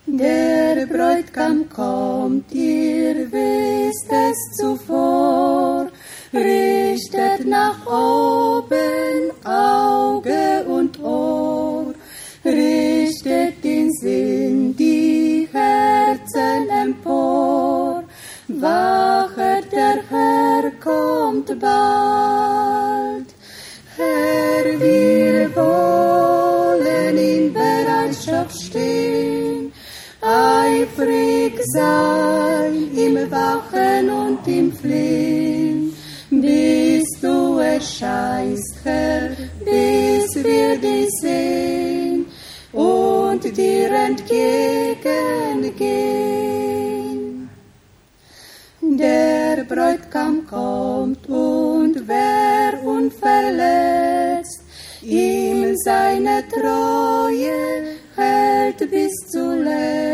Der Bräutigam kommt, ihr wisst es zuvor, richtet nach oben Auge und Ohr, richtet den Sinn, die Herzen empor, wachet der Herr kommt bald. Sein im Wachen und im Flehen, bis du erscheinst, Herr, bis wir dich sehen und dir entgegengehen. Der Bräutigam kommt und wer unverletzt ihm seine Treue hält bis zuletzt,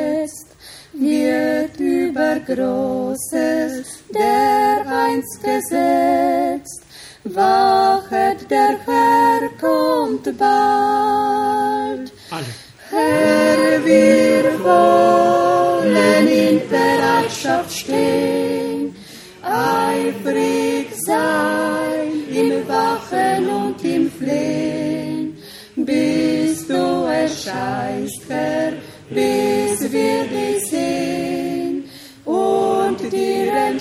über Großes der einst gesetzt. Wachet, der Herr kommt bald. Alle. Herr, wir wollen in Bereitschaft stehen, eifrig sein im Wachen und im Flehen, bis du erscheinst, Herr, bis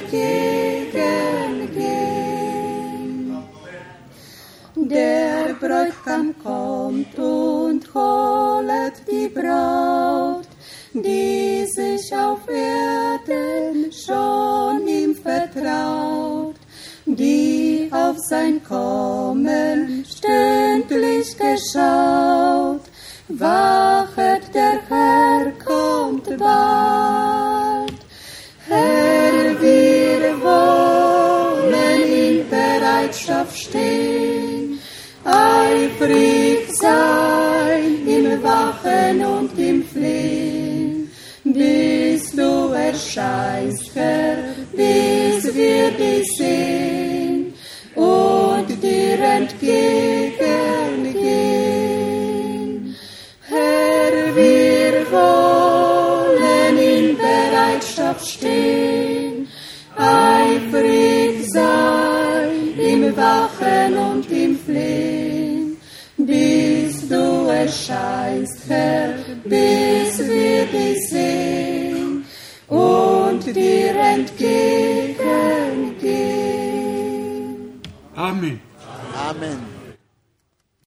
entgegengehen. Der Bräutigam kommt und holet die Braut, die sich auf Erden schon ihm vertraut, die auf sein Kommen stündlich geschaut. Wachet, der Herr kommt bald. Eifrig sein im Wachen und im Flehen, bis du erscheinst, Herr, bis wir dich sehen und dir entgegengehen. Herr, wir wollen in Bereitschaft stehen, eifrig sein im Wachen und erscheinst, Herr, bis wir dich sehen und dir entgegengehen. Amen. Amen.